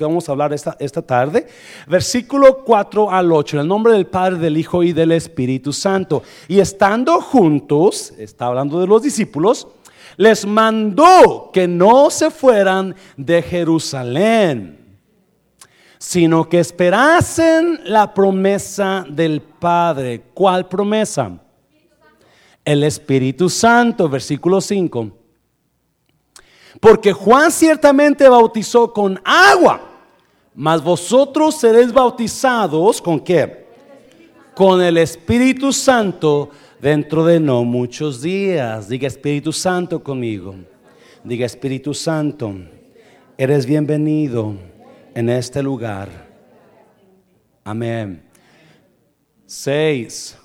que vamos a hablar esta, esta tarde. Versículo 4 al 8, en el nombre del Padre, del Hijo y del Espíritu Santo. Y estando juntos, está hablando de los discípulos, les mandó que no se fueran de Jerusalén sino que esperasen la promesa del Padre. ¿Cuál promesa? El Espíritu Santo, versículo 5. Porque Juan ciertamente bautizó con agua, mas vosotros seréis bautizados con qué? Con el Espíritu Santo dentro de no muchos días. Diga Espíritu Santo conmigo. Diga Espíritu Santo, eres bienvenido en este lugar. Amén. Seis.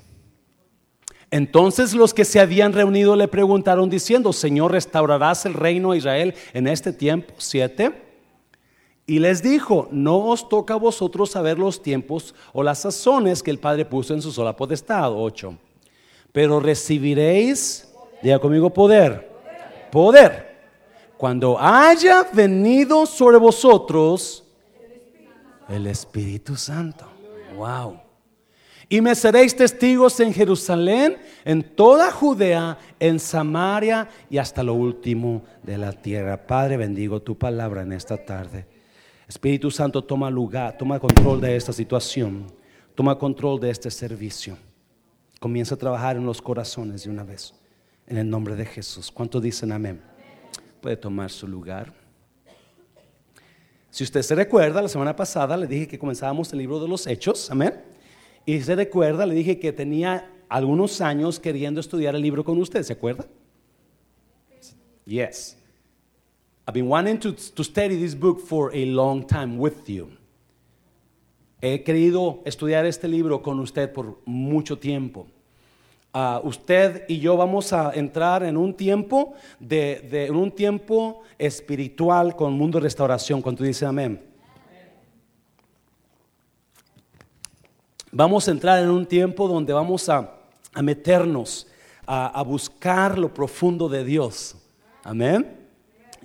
Entonces los que se habían reunido le preguntaron diciendo, Señor, ¿restaurarás el reino de Israel en este tiempo? Siete. Y les dijo, no os toca a vosotros saber los tiempos o las sazones que el Padre puso en su sola potestad. Ocho. Pero recibiréis, diga conmigo, poder. Poder. Cuando haya venido sobre vosotros el Espíritu Santo. Wow. Y me seréis testigos en Jerusalén, en toda Judea, en Samaria y hasta lo último de la tierra. Padre, bendigo tu palabra en esta tarde. Espíritu Santo, toma lugar, toma control de esta situación. Toma control de este servicio. Comienza a trabajar en los corazones de una vez. En el nombre de Jesús. ¿Cuántos dicen amén? Puede tomar su lugar. Si usted se recuerda, la semana pasada le dije que comenzábamos el libro de los Hechos, amén. Y se recuerda, le dije que tenía algunos años queriendo estudiar el libro con usted, ¿se acuerda? Yes. I've been wanting to, to study this book for a long time with you. He querido estudiar este libro con usted por mucho tiempo. Uh, usted y yo vamos a entrar en un tiempo de, un tiempo espiritual con mundo de restauración. Cuando tú dices amén. Vamos a entrar en un tiempo donde vamos a, meternos a, buscar lo profundo de Dios. Amén.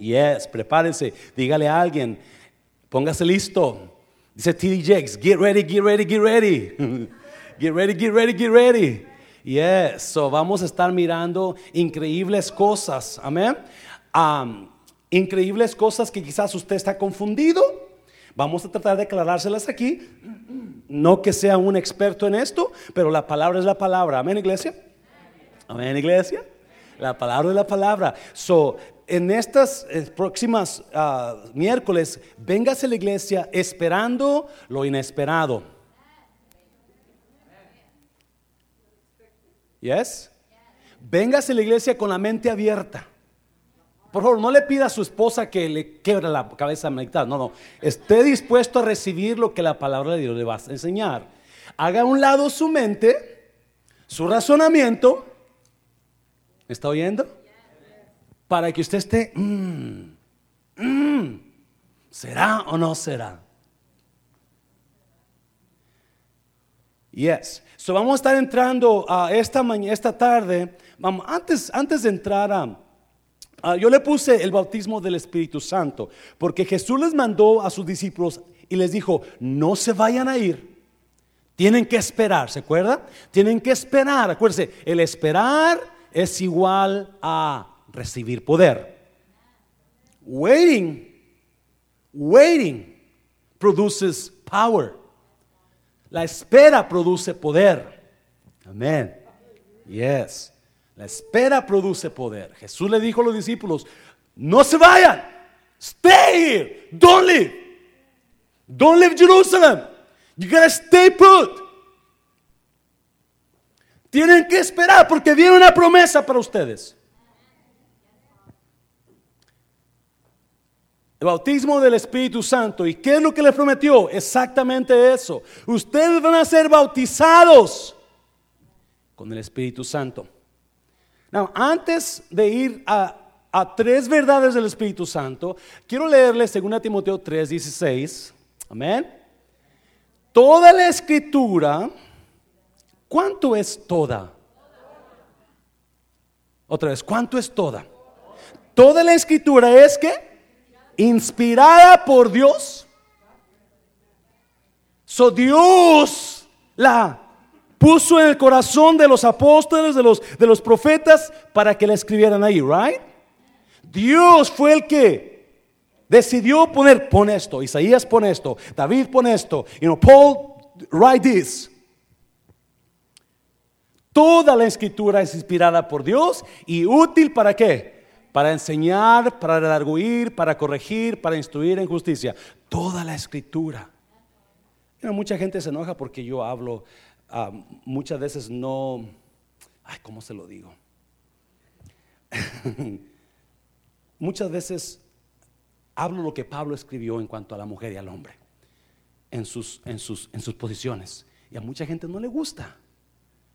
Yes, prepárense. Dígale a alguien, póngase listo. Dice TD Jakes, get ready, get ready, get ready. get ready, get ready, get ready. Yes, so vamos a estar mirando increíbles cosas. Amén. Increíbles cosas que quizás usted está confundido. Vamos a tratar de aclarárselas aquí. No que sea un experto en esto, pero la palabra es la palabra. Amén, iglesia. Amén, iglesia. La palabra es la palabra. So, en estas eh, próximas uh, miércoles, véngase a la iglesia esperando lo inesperado. Yes? Véngase a la iglesia con la mente abierta. Por favor, no le pida a su esposa que le quiebre la cabeza a meditar. No, no. Esté dispuesto a recibir lo que la palabra de Dios le va a enseñar. Haga a un lado su mente, su razonamiento. ¿Me está oyendo? Para que usted esté, mmm, mmm, ¿será o no será? Yes. So vamos a estar entrando a esta mañana, esta tarde. Vamos, antes, antes de entrar a yo le puse el bautismo del Espíritu Santo, porque Jesús les mandó a sus discípulos y les dijo, no se vayan a ir, tienen que esperar, ¿se acuerda? Tienen que esperar, acuérdense, el esperar es igual a recibir poder. Waiting, waiting produces power. La espera produce poder. Amén. Yes. La espera produce poder. Jesús le dijo a los discípulos, no se vayan. Stay here. Don't leave. Don't leave Jerusalem. You gotta stay put. Tienen que esperar porque viene una promesa para ustedes. El bautismo del Espíritu Santo. ¿Y qué es lo que le prometió? Exactamente eso. Ustedes van a ser bautizados con el Espíritu Santo. Now, antes de ir a, tres verdades del Espíritu Santo, quiero leerle 2 Timoteo 3, 16. Amén. Toda la escritura, ¿cuánto es toda? Otra vez, ¿cuánto es toda? Toda la escritura es que inspirada por Dios So Dios la puso en el corazón de los apóstoles, de los, de los profetas, para que la escribieran ahí, right? Dios fue el que decidió poner, pon esto, Isaías pone esto, David pone esto, you know, Paul write this. Toda la escritura es inspirada por Dios y útil para qué? Para enseñar, para redarguir, para corregir, para instruir en justicia. Toda la escritura. mucha gente se enoja porque yo hablo, ah, muchas veces no, ay, ¿cómo se lo digo? muchas veces hablo lo que Pablo escribió en cuanto a la mujer y al hombre, en sus, en sus, en sus posiciones. Y a mucha gente no le gusta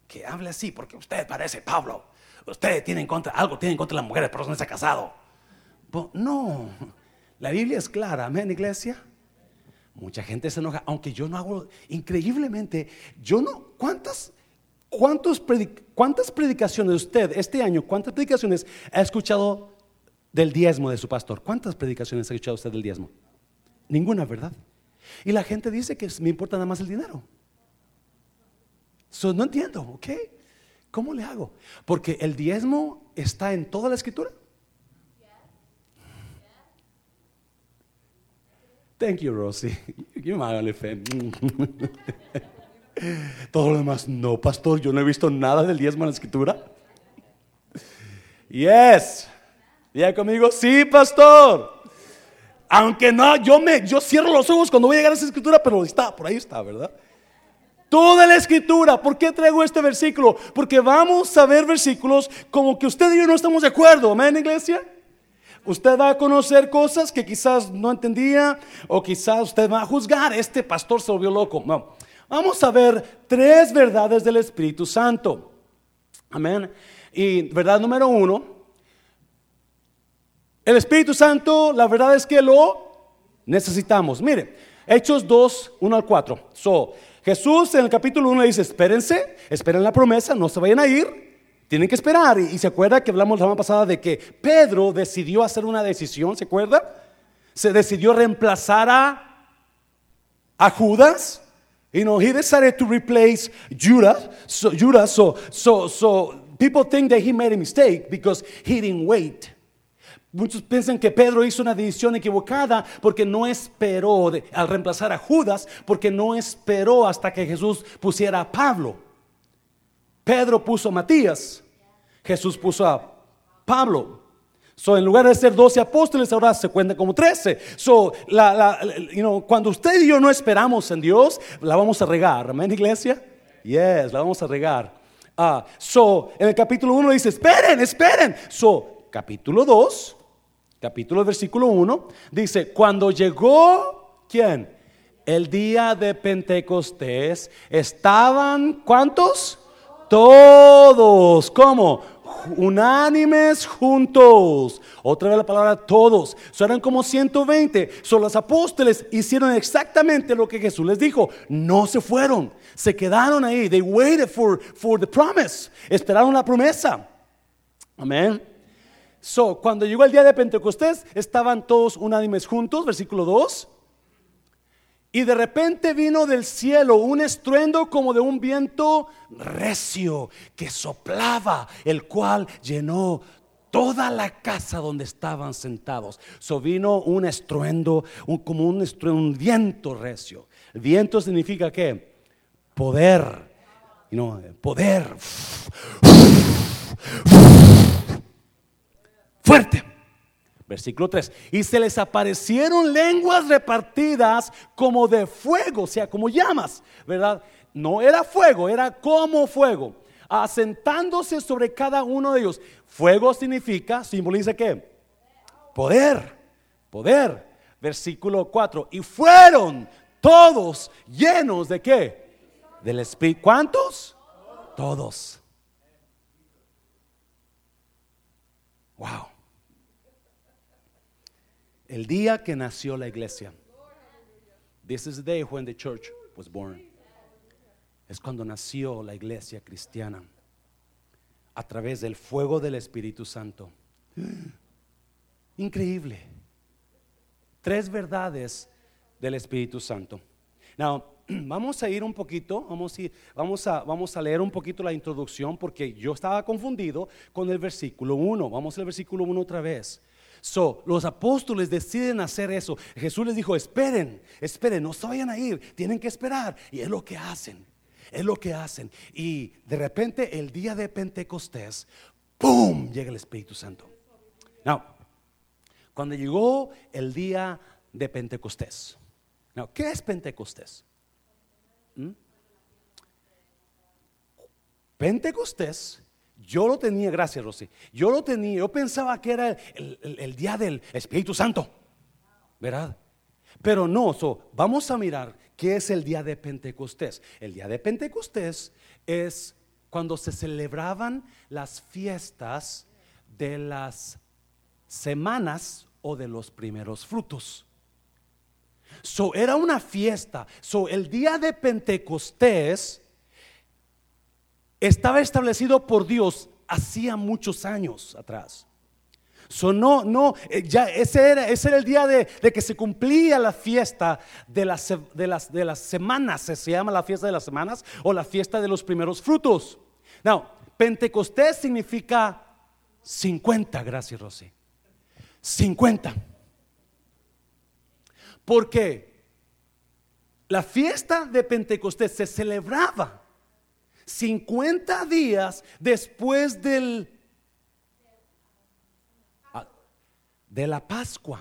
que hable así, porque usted parece Pablo. Usted tiene en contra, algo tiene en contra de la mujer, pero no se ha casado. No, la Biblia es clara, amén, iglesia. Mucha gente se enoja, aunque yo no hago, increíblemente, yo no, ¿cuántas, cuántas predicaciones usted este año, cuántas predicaciones ha escuchado del diezmo de su pastor? ¿Cuántas predicaciones ha escuchado usted del diezmo? Ninguna, ¿verdad? Y la gente dice que me importa nada más el dinero no entiendo, ¿ok? ¿Cómo le hago? Porque el diezmo está en toda la escritura. Thank you, Rosie. You're my only. Todo lo demás, no, pastor, yo no he visto nada del diezmo en la escritura. Yes. ¿Ya conmigo? Sí, pastor. Aunque no, yo me, yo cierro los ojos cuando voy a llegar a esa escritura, pero está, por ahí está, ¿verdad? Toda la escritura. ¿Por qué traigo este versículo? Porque vamos a ver versículos como que usted y yo no estamos de acuerdo. Amén, iglesia. Usted va a conocer cosas que quizás no entendía o quizás usted va a juzgar. Este pastor se volvió loco. No. Vamos a ver tres verdades del Espíritu Santo. Amén. Y verdad número uno. El Espíritu Santo, la verdad es que lo necesitamos. Mire, Hechos 2, 1 al 4. So, Jesús en el capítulo 1 dice, espérense, esperen la promesa, no se vayan a ir, tienen que esperar. Y, se acuerda que hablamos la semana pasada de que Pedro decidió hacer una decisión, ¿se acuerda? Se decidió reemplazar a, a Judas. You know, he decided to replace Judas. So, Judas, so, so, so people think that he made a mistake because he didn't wait. Muchos piensan que Pedro hizo una decisión equivocada porque no esperó al reemplazar a Judas, porque no esperó hasta que Jesús pusiera a Pablo. Pedro puso a Matías, Jesús puso a Pablo. So, en lugar de ser 12 apóstoles, ahora se cuenta como 13. So, la, cuando usted y yo no esperamos en Dios, la vamos a regar. Amén, iglesia? Yes, la vamos a regar. Ah, so, en el capítulo 1 dice, esperen, esperen. So, capítulo 2 capítulo versículo 1, dice, cuando llegó, ¿quién? El día de Pentecostés, estaban, ¿cuántos? Todos, ¿cómo? Unánimes juntos. Otra vez la palabra todos. So eran como 120. Son los apóstoles hicieron exactamente lo que Jesús les dijo. No se fueron. Se quedaron ahí. They waited for, for the promise. Esperaron la promesa. Amén. So, cuando llegó el día de Pentecostés, estaban todos unánimes juntos, versículo 2. Y de repente vino del cielo un estruendo como de un viento recio que soplaba, el cual llenó toda la casa donde estaban sentados. So vino un estruendo, como un estruendo, un viento recio. Viento significa que poder, poder fuerte. Versículo 3. Y se les aparecieron lenguas repartidas como de fuego, o sea, como llamas, ¿verdad? No era fuego, era como fuego, asentándose sobre cada uno de ellos. Fuego significa, simboliza qué? Poder, poder. Versículo 4. Y fueron todos llenos de qué? Del Espíritu. ¿Cuántos? Todos. Wow el día que nació la iglesia. This is the day when the church was born. Es cuando nació la iglesia cristiana a través del fuego del Espíritu Santo. Increíble. Tres verdades del Espíritu Santo. Now, vamos a ir un poquito, vamos a, ir- vamos, a, vamos a leer un poquito la introducción porque yo estaba confundido con el versículo 1. Vamos al versículo 1 otra vez. So, los apóstoles deciden hacer eso. Jesús les dijo, esperen, esperen, no se vayan a ir, tienen que esperar. Y es lo que hacen, es lo que hacen. Y de repente el día de Pentecostés, ¡pum! llega el Espíritu Santo. Now, cuando llegó el día de Pentecostés. Now, ¿qué es Pentecostés? ¿Mm? Pentecostés, yo lo tenía, gracias Rosy, yo lo tenía, yo pensaba que era el, día del Espíritu Santo, ¿verdad? Pero no, so, vamos a mirar qué es el día de Pentecostés. El día de Pentecostés es cuando se celebraban las fiestas de las semanas o de los primeros frutos. So, era una fiesta. So, el día de Pentecostés estaba establecido por Dios hacía muchos años atrás. So, no, no, eh, ya ese era, ese era el día de, de que se cumplía la fiesta de las, de, las, de las semanas, se, se llama la fiesta de las semanas o la fiesta de los primeros frutos. Now, Pentecostés significa 50, gracias Rosy. 50. Porque la fiesta de Pentecostés se celebraba 50 días después del ah, de la Pascua.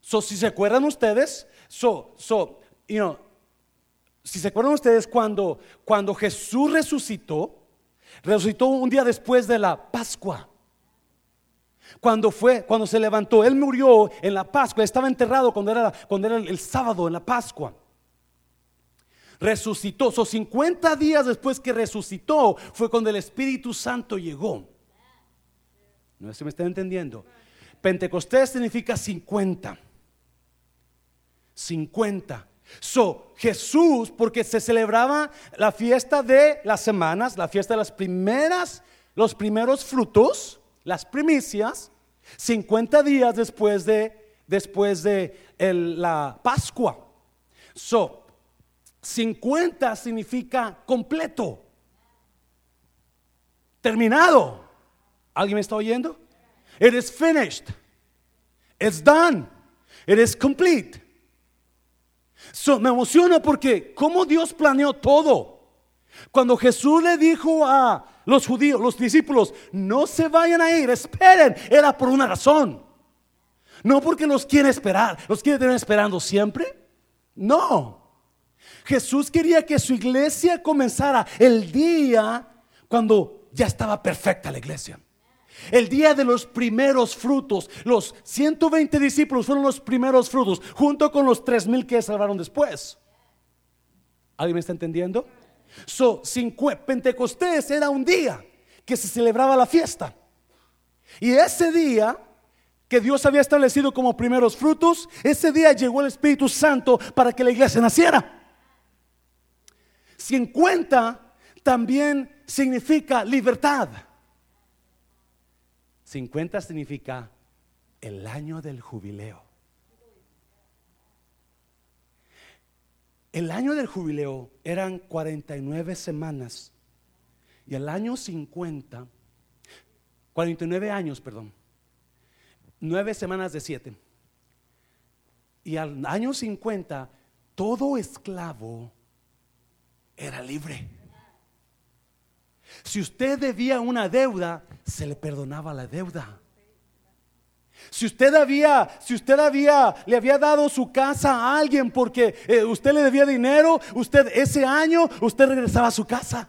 So, si se acuerdan ustedes, so, so, you know, si se acuerdan ustedes cuando, cuando Jesús resucitó, resucitó un día después de la Pascua. Cuando fue, cuando se levantó, él murió en la Pascua, estaba enterrado cuando era, cuando era el, el sábado en la Pascua. Resucitó, so 50 días después que resucitó fue cuando el Espíritu Santo llegó. No sé si me están entendiendo. Pentecostés significa 50. 50. So, Jesús, porque se celebraba la fiesta de las semanas, la fiesta de las primeras, los primeros frutos, las primicias, 50 días después de, después de la Pascua. So, 50 significa completo, terminado. ¿Alguien me está oyendo? It is finished. It's done. It is complete. So, me emociona porque como Dios planeó todo. Cuando Jesús le dijo a los judíos, los discípulos, no se vayan a ir, esperen, era por una razón. No porque los quiere esperar, los quiere tener esperando siempre. No. Jesús quería que su iglesia comenzara el día cuando ya estaba perfecta la iglesia. El día de los primeros frutos, los 120 discípulos fueron los primeros frutos, junto con los 3000 que salvaron después. ¿Alguien me está entendiendo? So, Pentecostés era un día que se celebraba la fiesta. Y ese día que Dios había establecido como primeros frutos, ese día llegó el Espíritu Santo para que la iglesia naciera. 50 también significa libertad. 50 significa el año del jubileo. El año del jubileo eran 49 semanas y el año 50, 49 años, perdón, 9 semanas de 7. Y al año 50, todo esclavo era libre. Si usted debía una deuda, se le perdonaba la deuda. Si usted había, si usted había, le había dado su casa a alguien porque eh, usted le debía dinero, usted ese año, usted regresaba a su casa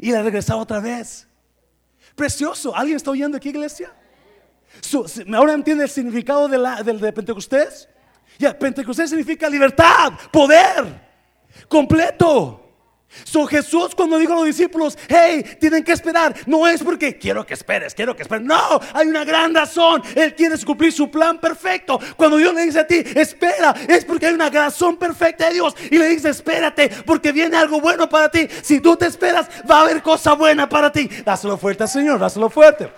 y la regresaba otra vez. Precioso. ¿Alguien está oyendo aquí, iglesia? Ahora entiende el significado de, la, de Pentecostés. Ya, Pentecostés significa libertad, poder, completo. So Jesús cuando dijo a los discípulos, hey, tienen que esperar, no es porque quiero que esperes, quiero que esperes, no, hay una gran razón, Él quiere cumplir su plan perfecto. Cuando Dios le dice a ti, espera, es porque hay una razón perfecta de Dios y le dice, espérate, porque viene algo bueno para ti. Si tú te esperas, va a haber cosa buena para ti. Dáselo fuerte al Señor, dáselo fuerte.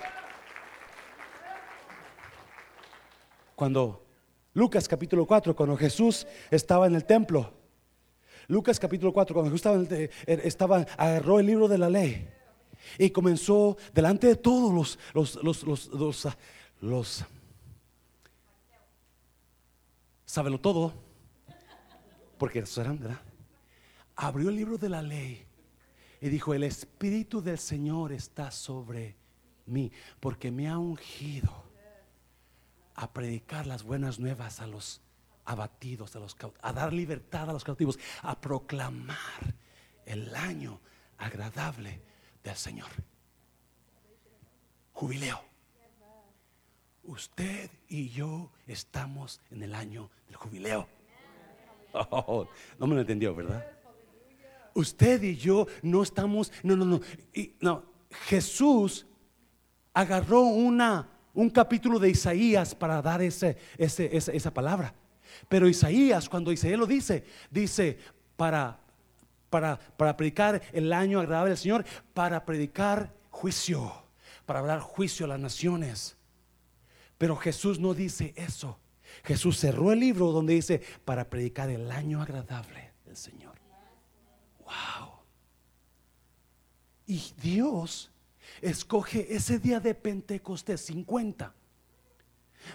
Cuando Lucas capítulo 4, cuando Jesús estaba en el templo. Lucas capítulo 4, cuando Jesús er, estaba, agarró el libro de la ley y comenzó delante de todos los, los, los, los, los, ah, sábelo todo, porque eso ¿verdad? Abrió el libro de la ley y dijo, el Espíritu del Señor está sobre mí, porque me ha ungido a predicar las buenas nuevas a los abatidos, a, los, a dar libertad a los cautivos, a proclamar el año agradable del Señor. Jubileo. Usted y yo estamos en el año del jubileo. Oh, no me lo entendió, ¿verdad? Usted y yo no estamos, no, no, no, no. Jesús agarró una, un capítulo de Isaías para dar ese, ese, esa, palabra. Pero Isaías, cuando Isaías lo dice, dice para, para, para predicar el año agradable del Señor, para predicar juicio, para dar juicio a las naciones. Pero Jesús no dice eso. Jesús cerró el libro donde dice para predicar el año agradable del Señor. Wow. Y Dios escoge ese día de Pentecostés 50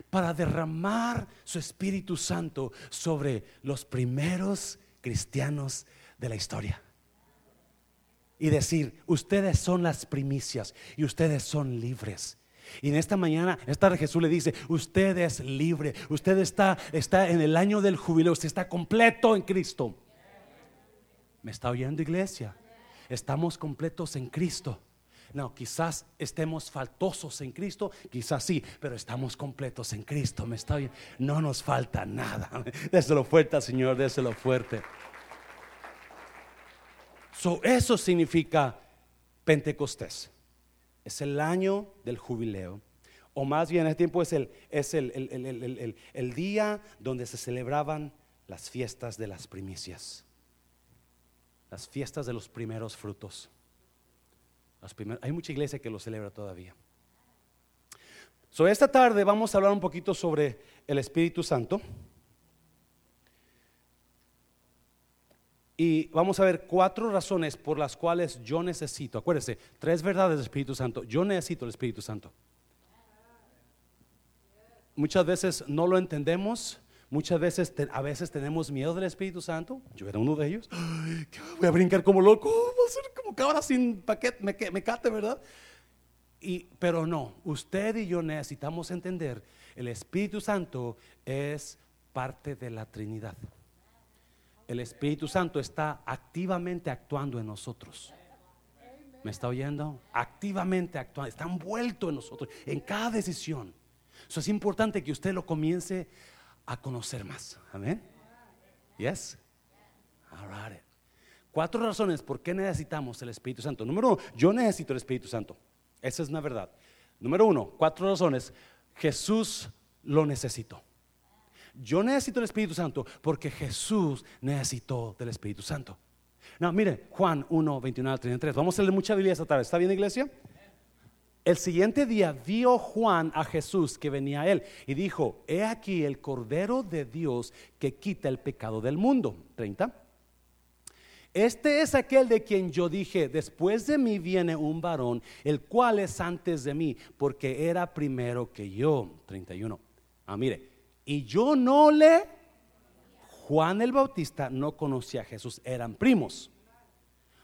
para derramar su Espíritu Santo sobre los primeros cristianos de la historia. Y decir, ustedes son las primicias y ustedes son libres. Y en esta mañana, esta Jesús le dice, usted es libre, usted está, está en el año del jubileo, usted está completo en Cristo. ¿Me está oyendo iglesia? Estamos completos en Cristo. No, quizás estemos faltosos en Cristo, quizás sí, pero estamos completos en Cristo. ¿Me está oyendo? No nos falta nada. Déselo fuerte Señor, déselo fuerte. So, eso significa Pentecostés. Es el año del jubileo. O más bien, ese tiempo es el, es el, el, el día donde se celebraban las fiestas de las primicias las fiestas de los primeros frutos. Hay mucha iglesia que lo celebra todavía. So, esta tarde vamos a hablar un poquito sobre el Espíritu Santo. Y vamos a ver cuatro razones por las cuales yo necesito, acuérdense, tres verdades del Espíritu Santo. Yo necesito el Espíritu Santo. Muchas veces no lo entendemos Muchas veces, a veces tenemos miedo del Espíritu Santo. Yo era uno de ellos. voy a brincar como loco, voy a ser como cabra sin paquete, me, me cate, ¿verdad? Y, pero no, usted y yo necesitamos entender, el Espíritu Santo es parte de la Trinidad. El Espíritu Santo está activamente actuando en nosotros. ¿Me está oyendo? Activamente actuando, está envuelto en nosotros, en cada decisión. Eso es importante que usted lo comience a conocer más. Amén. Yes. Cuatro razones por qué necesitamos el Espíritu Santo. Número uno, yo necesito el Espíritu Santo. Esa es una verdad. Número uno, cuatro razones. Jesús lo necesitó. Yo necesito el Espíritu Santo porque Jesús necesitó del Espíritu Santo. No, mire, Juan 1, 21 al 33. Vamos a leer mucha Biblia esta tarde. ¿Está bien, iglesia? El siguiente día vio Juan a Jesús que venía a él y dijo, he aquí el Cordero de Dios que quita el pecado del mundo. 30. Este es aquel de quien yo dije, después de mí viene un varón, el cual es antes de mí, porque era primero que yo. 31. Ah, mire, y yo no le, Juan el Bautista no conocía a Jesús, eran primos,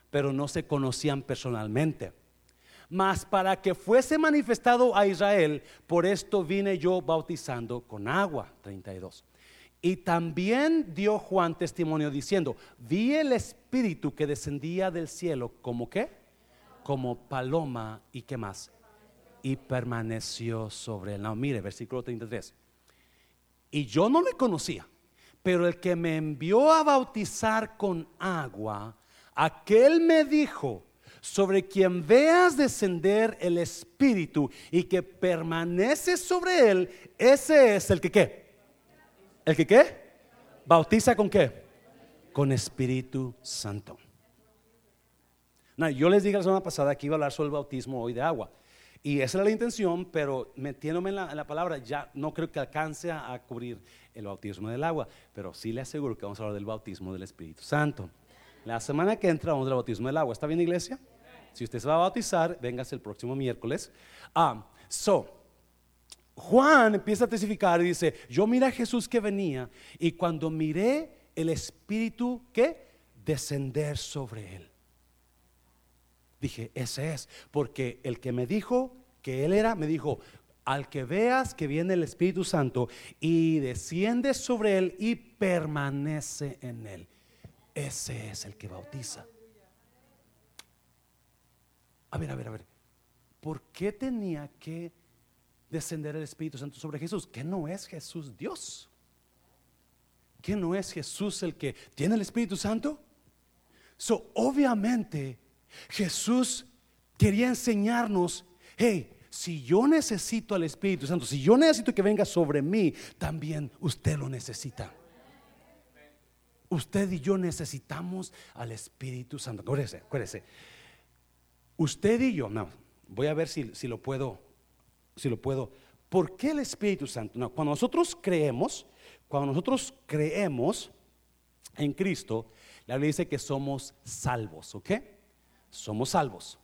pero no se conocían personalmente mas para que fuese manifestado a Israel, por esto vine yo bautizando con agua. 32. Y también dio Juan testimonio diciendo, vi el Espíritu que descendía del cielo como qué? Como paloma y qué más. Y permaneció sobre él. No, mire, versículo 33. Y yo no le conocía, pero el que me envió a bautizar con agua, aquel me dijo, sobre quien veas descender el Espíritu y que permanece sobre él, ese es el que qué. ¿El que qué? Bautiza con qué? Con Espíritu Santo. yo les dije la semana pasada que iba a hablar sobre el bautismo hoy de agua. Y esa era la intención, pero metiéndome en la, la palabra, ya no creo que alcance a, a cubrir el bautismo del agua, pero sí le aseguro que vamos a hablar del bautismo del Espíritu Santo. La semana que entra vamos al bautismo del agua. ¿Está bien, iglesia? Si usted se va a bautizar, véngase el próximo miércoles. Ah, so, Juan empieza a testificar y dice, yo miré a Jesús que venía y cuando miré el Espíritu que descender sobre él. Dije, ese es, porque el que me dijo que él era, me dijo, al que veas que viene el Espíritu Santo y desciende sobre él y permanece en él. Ese es el que bautiza. A ver, a ver, a ver. ¿Por qué tenía que descender el Espíritu Santo sobre Jesús? ¿Que no es Jesús Dios? ¿Que no es Jesús el que tiene el Espíritu Santo? So, obviamente, Jesús quería enseñarnos, hey, si yo necesito al Espíritu Santo, si yo necesito que venga sobre mí, también usted lo necesita. Usted y yo necesitamos al Espíritu Santo. Acuérdese, acuérdese. Usted y yo, no, voy a ver si, si lo puedo, si lo puedo. ¿Por qué el Espíritu Santo? No, cuando nosotros creemos, cuando nosotros creemos en Cristo, la Biblia dice que somos salvos, ¿ok? Somos salvos.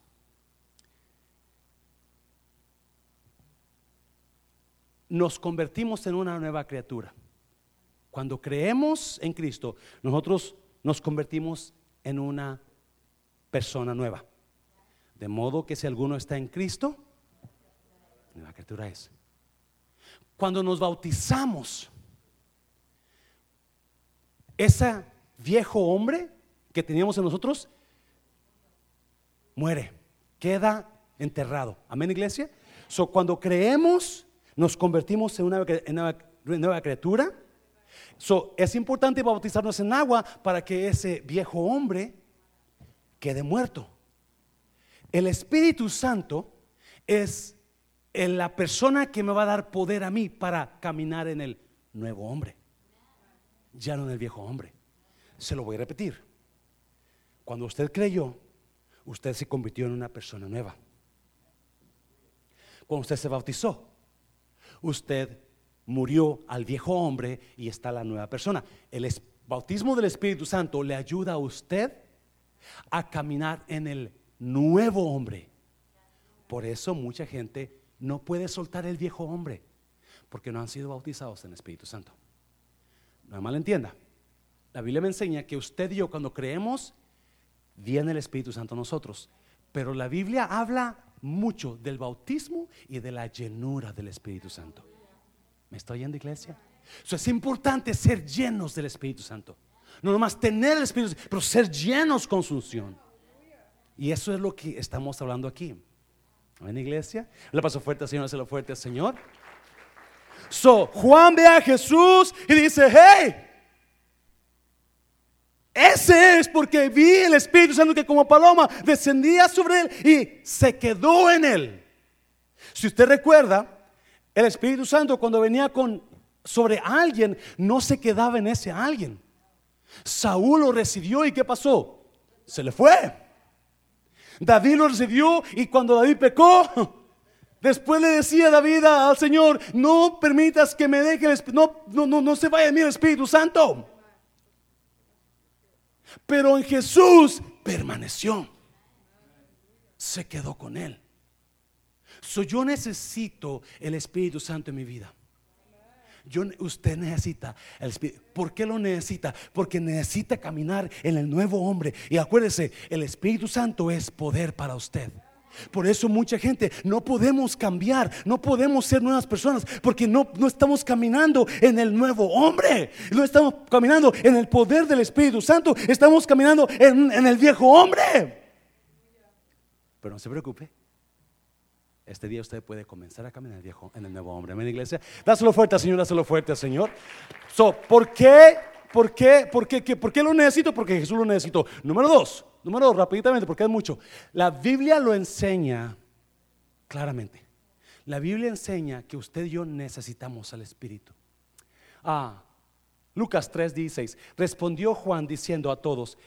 Nos convertimos en una nueva criatura. Cuando creemos en Cristo, nosotros nos convertimos en una persona nueva. De modo que si alguno está en Cristo, nueva criatura es. Cuando nos bautizamos, ese viejo hombre que teníamos en nosotros muere, queda enterrado. Amén, iglesia. So, cuando creemos, nos convertimos en una, en una nueva criatura. So, es importante bautizarnos en agua para que ese viejo hombre quede muerto. El Espíritu Santo es la persona que me va a dar poder a mí para caminar en el nuevo hombre, ya no en el viejo hombre. Se lo voy a repetir. Cuando usted creyó, usted se convirtió en una persona nueva. Cuando usted se bautizó, usted murió al viejo hombre y está la nueva persona. El bautismo del Espíritu Santo le ayuda a usted a caminar en el nuevo hombre. Por eso mucha gente no puede soltar el viejo hombre, porque no han sido bautizados en el Espíritu Santo. No me malentienda. La Biblia me enseña que usted y yo cuando creemos, viene el Espíritu Santo a nosotros. Pero la Biblia habla mucho del bautismo y de la llenura del Espíritu Santo. ¿Me estoy yendo, iglesia? Eso es importante ser llenos del Espíritu Santo. No nomás tener el Espíritu, Santo pero ser llenos con su unción. Y eso es lo que estamos hablando aquí. ¿En iglesia? Le paso fuerte al Señor, se lo fuerte al Señor. So, Juan ve a Jesús y dice, hey, ese es porque vi el Espíritu Santo que como paloma descendía sobre él y se quedó en él. Si usted recuerda, el Espíritu Santo cuando venía con sobre alguien no se quedaba en ese alguien. Saúl lo recibió y ¿qué pasó? Se le fue. David lo recibió y cuando David pecó, después le decía David al Señor, no permitas que me deje, el, no, no, no, no se vaya el Espíritu Santo. Pero en Jesús permaneció, se quedó con él. So, yo necesito el Espíritu Santo en mi vida. Yo, usted necesita el Espíritu. ¿Por qué lo necesita? Porque necesita caminar en el nuevo hombre. Y acuérdese, el Espíritu Santo es poder para usted. Por eso mucha gente no podemos cambiar, no podemos ser nuevas personas, porque no, no estamos caminando en el nuevo hombre, no estamos caminando en el poder del Espíritu Santo, estamos caminando en, en el viejo hombre. Pero no se preocupe, este día usted puede comenzar a caminar viejo en el nuevo hombre. Amén, iglesia. Dáselo fuerte, Señor, dáselo fuerte, Señor. So, ¿por qué? ¿Por qué? ¿Por qué? ¿Por qué lo necesito? Porque Jesús lo necesitó. Número dos, número dos, rápidamente, porque es mucho. La Biblia lo enseña claramente. La Biblia enseña que usted y yo necesitamos al Espíritu. Ah, Lucas 3:16. Respondió Juan diciendo a todos: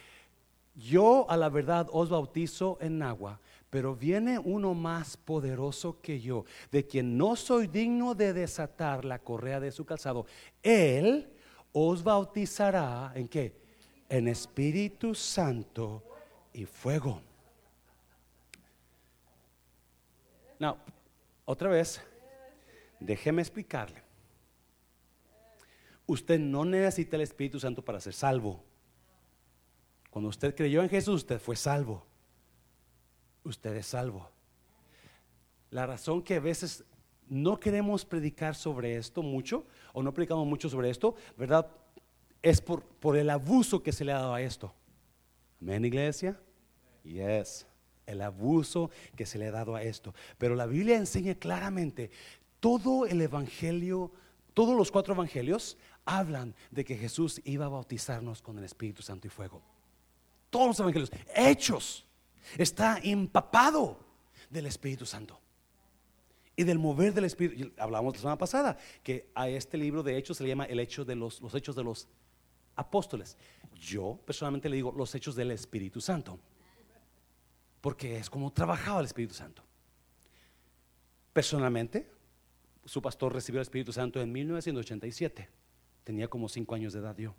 Yo a la verdad os bautizo en agua Pero viene uno más poderoso que yo, de quien no soy digno de desatar la correa de su calzado. Él os bautizará en qué? En Espíritu Santo y fuego. No, otra vez, déjeme explicarle. Usted no necesita el Espíritu Santo para ser salvo. Cuando usted creyó en Jesús, usted fue salvo. Usted es salvo. La razón que a veces no queremos predicar sobre esto mucho, o no predicamos mucho sobre esto, ¿verdad? Es por, por el abuso que se le ha dado a esto. Amén, iglesia. Yes, el abuso que se le ha dado a esto. Pero la Biblia enseña claramente todo el evangelio, todos los cuatro evangelios hablan de que Jesús iba a bautizarnos con el Espíritu Santo y fuego. Todos los evangelios, hechos, está empapado del Espíritu Santo y del mover del Espíritu. Hablamos la semana pasada que a este libro de hechos se le llama el de los, los hechos de los apóstoles. Yo personalmente le digo los hechos del Espíritu Santo, porque es como trabajaba el Espíritu Santo. Personalmente, su pastor recibió el Espíritu Santo en 1987. Tenía como cinco años de edad yo.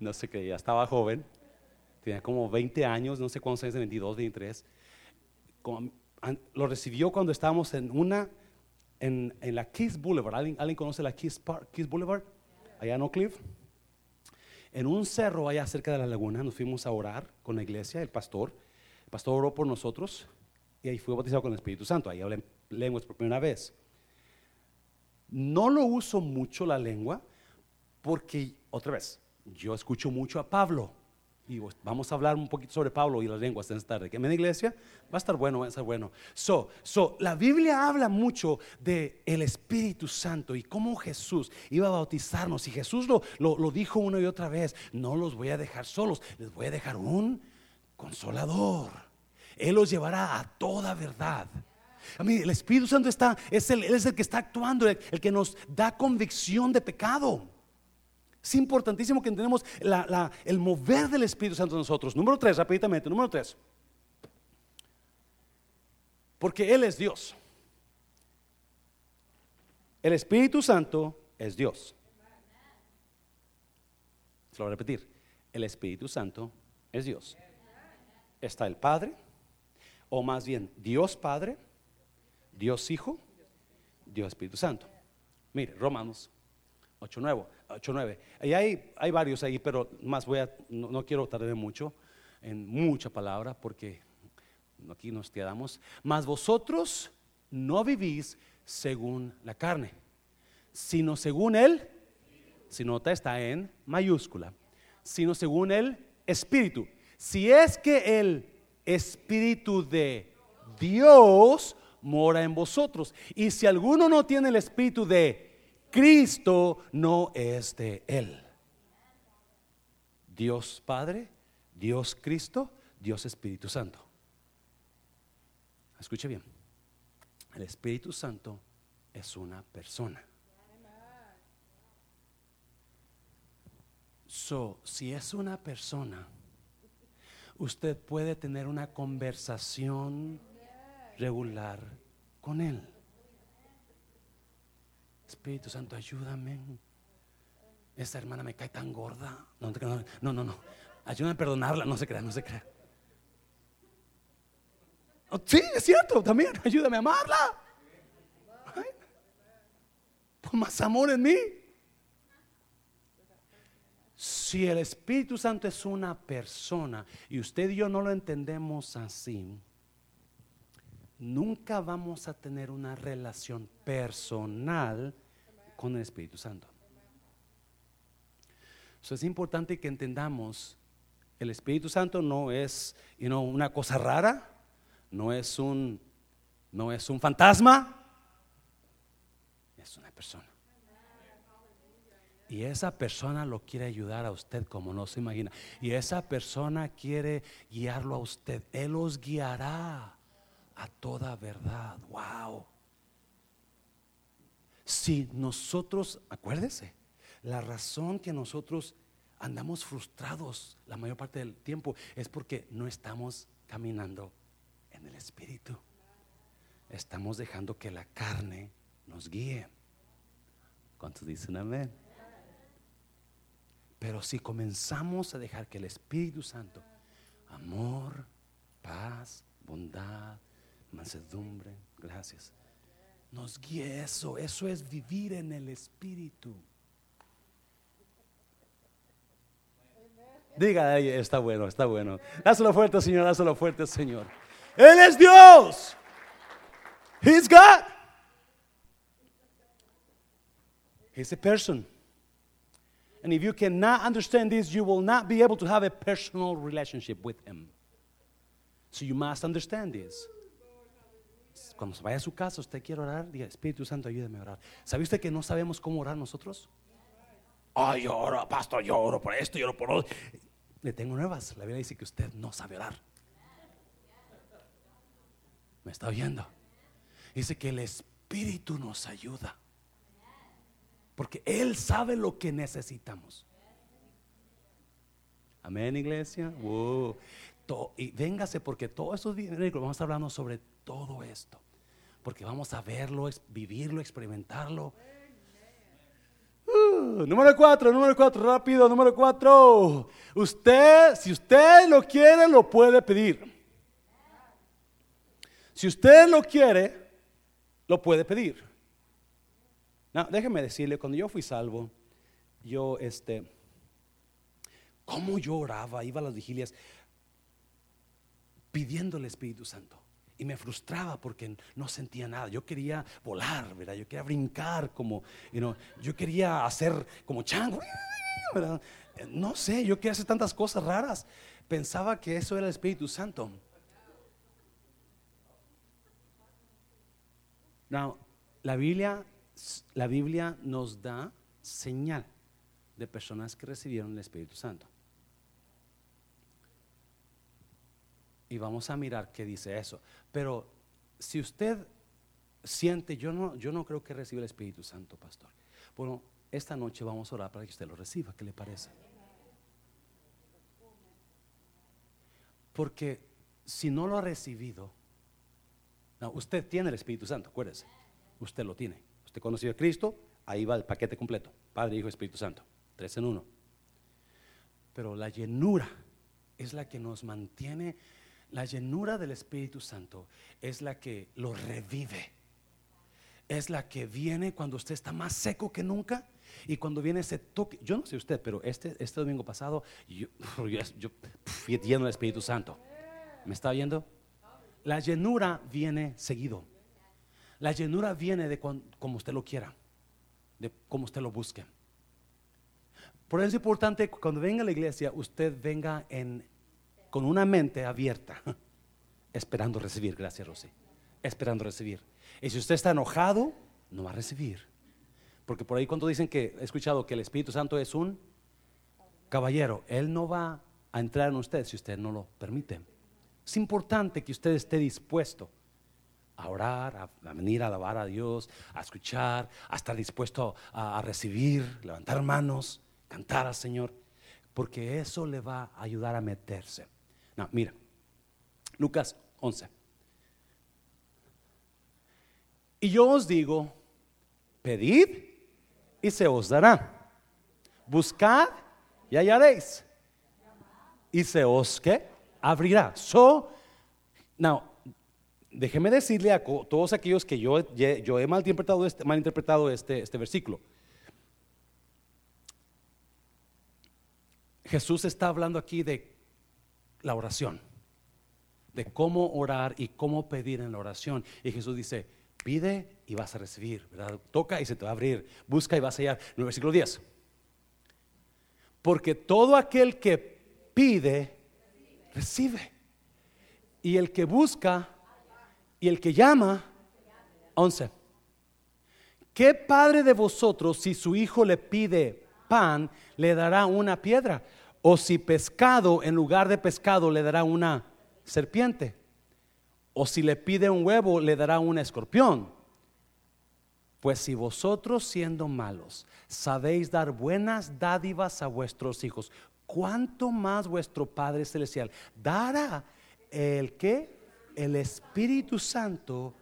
No sé qué, ya estaba joven. Tenía como 20 años, no sé cuántos años, 22, 23. Lo recibió cuando estábamos en una, en, la Kiss Boulevard. ¿Alguien, conoce la Kiss, Kiss Boulevard? Allá en Oak Cliff. En un cerro allá cerca de la laguna nos fuimos a orar con la iglesia, el pastor. El pastor oró por nosotros y ahí fue bautizado con el Espíritu Santo. Ahí hablé lenguas por primera vez. No lo uso mucho la lengua porque, otra vez, yo escucho mucho a Pablo. Y vamos a hablar un poquito sobre Pablo y las lenguas esta tarde. ¿Que en iglesia? Va a estar bueno, va a estar bueno. So, so, la Biblia habla mucho de el Espíritu Santo y cómo Jesús iba a bautizarnos. Y Jesús lo, lo, lo dijo una y otra vez: No los voy a dejar solos, les voy a dejar un consolador. Él los llevará a toda verdad. A mí el Espíritu Santo está, es el, es el que está actuando, el, que nos da convicción de pecado. Es importantísimo que entendamos el mover del Espíritu Santo en nosotros. Número tres, rápidamente, número tres. Porque Él es Dios. El Espíritu Santo es Dios. Se lo voy a repetir. El Espíritu Santo es Dios. Está el Padre, o más bien Dios Padre, Dios Hijo, Dios Espíritu Santo. Mire, Romanos 8.9. 8, Ahí hay, hay varios ahí, pero más voy a, no, quiero tardar mucho en mucha palabra porque aquí nos quedamos. Mas vosotros no vivís según la carne, sino según Él, si nota está en mayúscula, sino según el Espíritu. Si es que el Espíritu de Dios mora en vosotros. Y si alguno no tiene el espíritu de Cristo, no es de él. Dios Padre, Dios Cristo, Dios Espíritu Santo. Escuche bien. El Espíritu Santo es una persona. So, si es una persona, usted puede tener una conversación regular con Él. Espíritu Santo, ayúdame. Esta hermana me cae tan gorda. No, no, no, no. Ayúdame a perdonarla. No se crea, no se crea. Oh, sí, es cierto, también. Ayúdame a amarla. pon más amor en mí. Si el Espíritu Santo es una persona y usted y yo no lo entendemos así, nunca vamos a tener una relación personal con el Espíritu Santo. Eso es importante que entendamos, el Espíritu Santo no es una cosa rara, no es un, no es un fantasma, es una persona. Y esa persona lo quiere ayudar a usted como no se imagina. Y esa persona quiere guiarlo a usted. Él los guiará a toda verdad. Wow. Si nosotros, acuérdese, la razón que nosotros andamos frustrados la mayor parte del tiempo es porque no estamos caminando en el Espíritu. Estamos dejando que la carne nos guíe. ¿Cuántos dicen amén? Pero si comenzamos a dejar que el Espíritu Santo, amor, paz, bondad, mansedumbre, gracias, nos guíe eso, eso es vivir en el Espíritu. Diga, está bueno, está bueno. Dáselo fuerte, Señor, dáselo fuerte, Señor. Él es Dios. He's God. He's a person. And if you cannot understand this, you will not be able to have a personal relationship with Him. So you must understand this. Cuando se vaya a su casa, usted quiere orar, diga, Espíritu Santo, ayúdeme a orar. ¿Sabe usted que no sabemos cómo orar nosotros? Ay, yo oro, pastor, yo oro por esto, yo oro por otro. Le tengo nuevas. La Biblia dice que usted no sabe orar. ¿Me está oyendo? Dice que el Espíritu nos ayuda. Porque Él sabe lo que necesitamos. Amén, iglesia. y véngase porque todo eso vamos a estar hablando sobre todo esto. Porque vamos a verlo, vivirlo, experimentarlo. Uh, número cuatro, número cuatro, rápido, número cuatro. Usted, si usted lo quiere, lo puede pedir. Si usted lo quiere, lo puede pedir. No, déjeme decirle, cuando yo fui salvo, yo, este, cómo yo oraba, iba a las vigilias pidiendo el Espíritu Santo. Y me frustraba porque no sentía nada. Yo quería volar, ¿verdad? Yo quería brincar como, yo quería hacer como chango, No sé, yo quería hacer tantas cosas raras. Pensaba que eso era el Espíritu Santo. Now, la Biblia, la Biblia nos da señal de personas que recibieron el Espíritu Santo. Y vamos a mirar qué dice eso. Pero si usted siente, yo no, yo no creo que reciba el Espíritu Santo, pastor. Bueno, esta noche vamos a orar para que usted lo reciba. ¿Qué le parece? Porque si no lo ha recibido, usted tiene el Espíritu Santo, acuérdese. Usted lo tiene. Usted conoció a Cristo, ahí va el paquete completo. Padre, Hijo, Espíritu Santo. Tres en uno. Pero la llenura es la que nos mantiene la llenura del Espíritu Santo es la que lo revive. Es la que viene cuando usted está más seco que nunca. Y cuando viene ese toque, yo no sé usted, pero este, este domingo pasado yo, lleno del Espíritu Santo. ¿Me está oyendo? La llenura viene seguido. La llenura viene de como usted lo quiera, de como usted lo busque. Por eso es importante que cuando venga a la iglesia, usted venga en con una mente abierta, esperando recibir. Gracias, Rosy. Esperando recibir. Y si usted está enojado, no va a recibir. Porque por ahí cuando dicen que he escuchado que el Espíritu Santo es un caballero, Él no va a entrar en usted si usted no lo permite. Es importante que usted esté dispuesto a orar, a, venir a alabar a Dios, a escuchar, a estar dispuesto a, a recibir, levantar manos, cantar al Señor, porque eso le va a ayudar a meterse mira, Lucas 11. Y yo os digo, pedid y se os dará. Buscad y hallaréis. Y se os que abrirá. So, now, déjeme decirle a todos aquellos que yo, yo he malinterpretado este, malinterpretado este, este versículo. Jesús está hablando aquí de la oración, de cómo orar y cómo pedir en la oración. Y Jesús dice, pide y vas a recibir, Toca y se te va a abrir, busca y vas a hallar. En el versículo 10. Porque todo aquel que pide, recibe. Y el que busca y el que llama, 11. ¿Qué padre de vosotros, si su hijo le pide pan, le dará una piedra? O si pescado, en lugar de pescado, le dará una serpiente. O si le pide un huevo, le dará un escorpión. Pues si vosotros siendo malos sabéis dar buenas dádivas a vuestros hijos, ¿cuánto más vuestro Padre Celestial dará el que? El Espíritu Santo.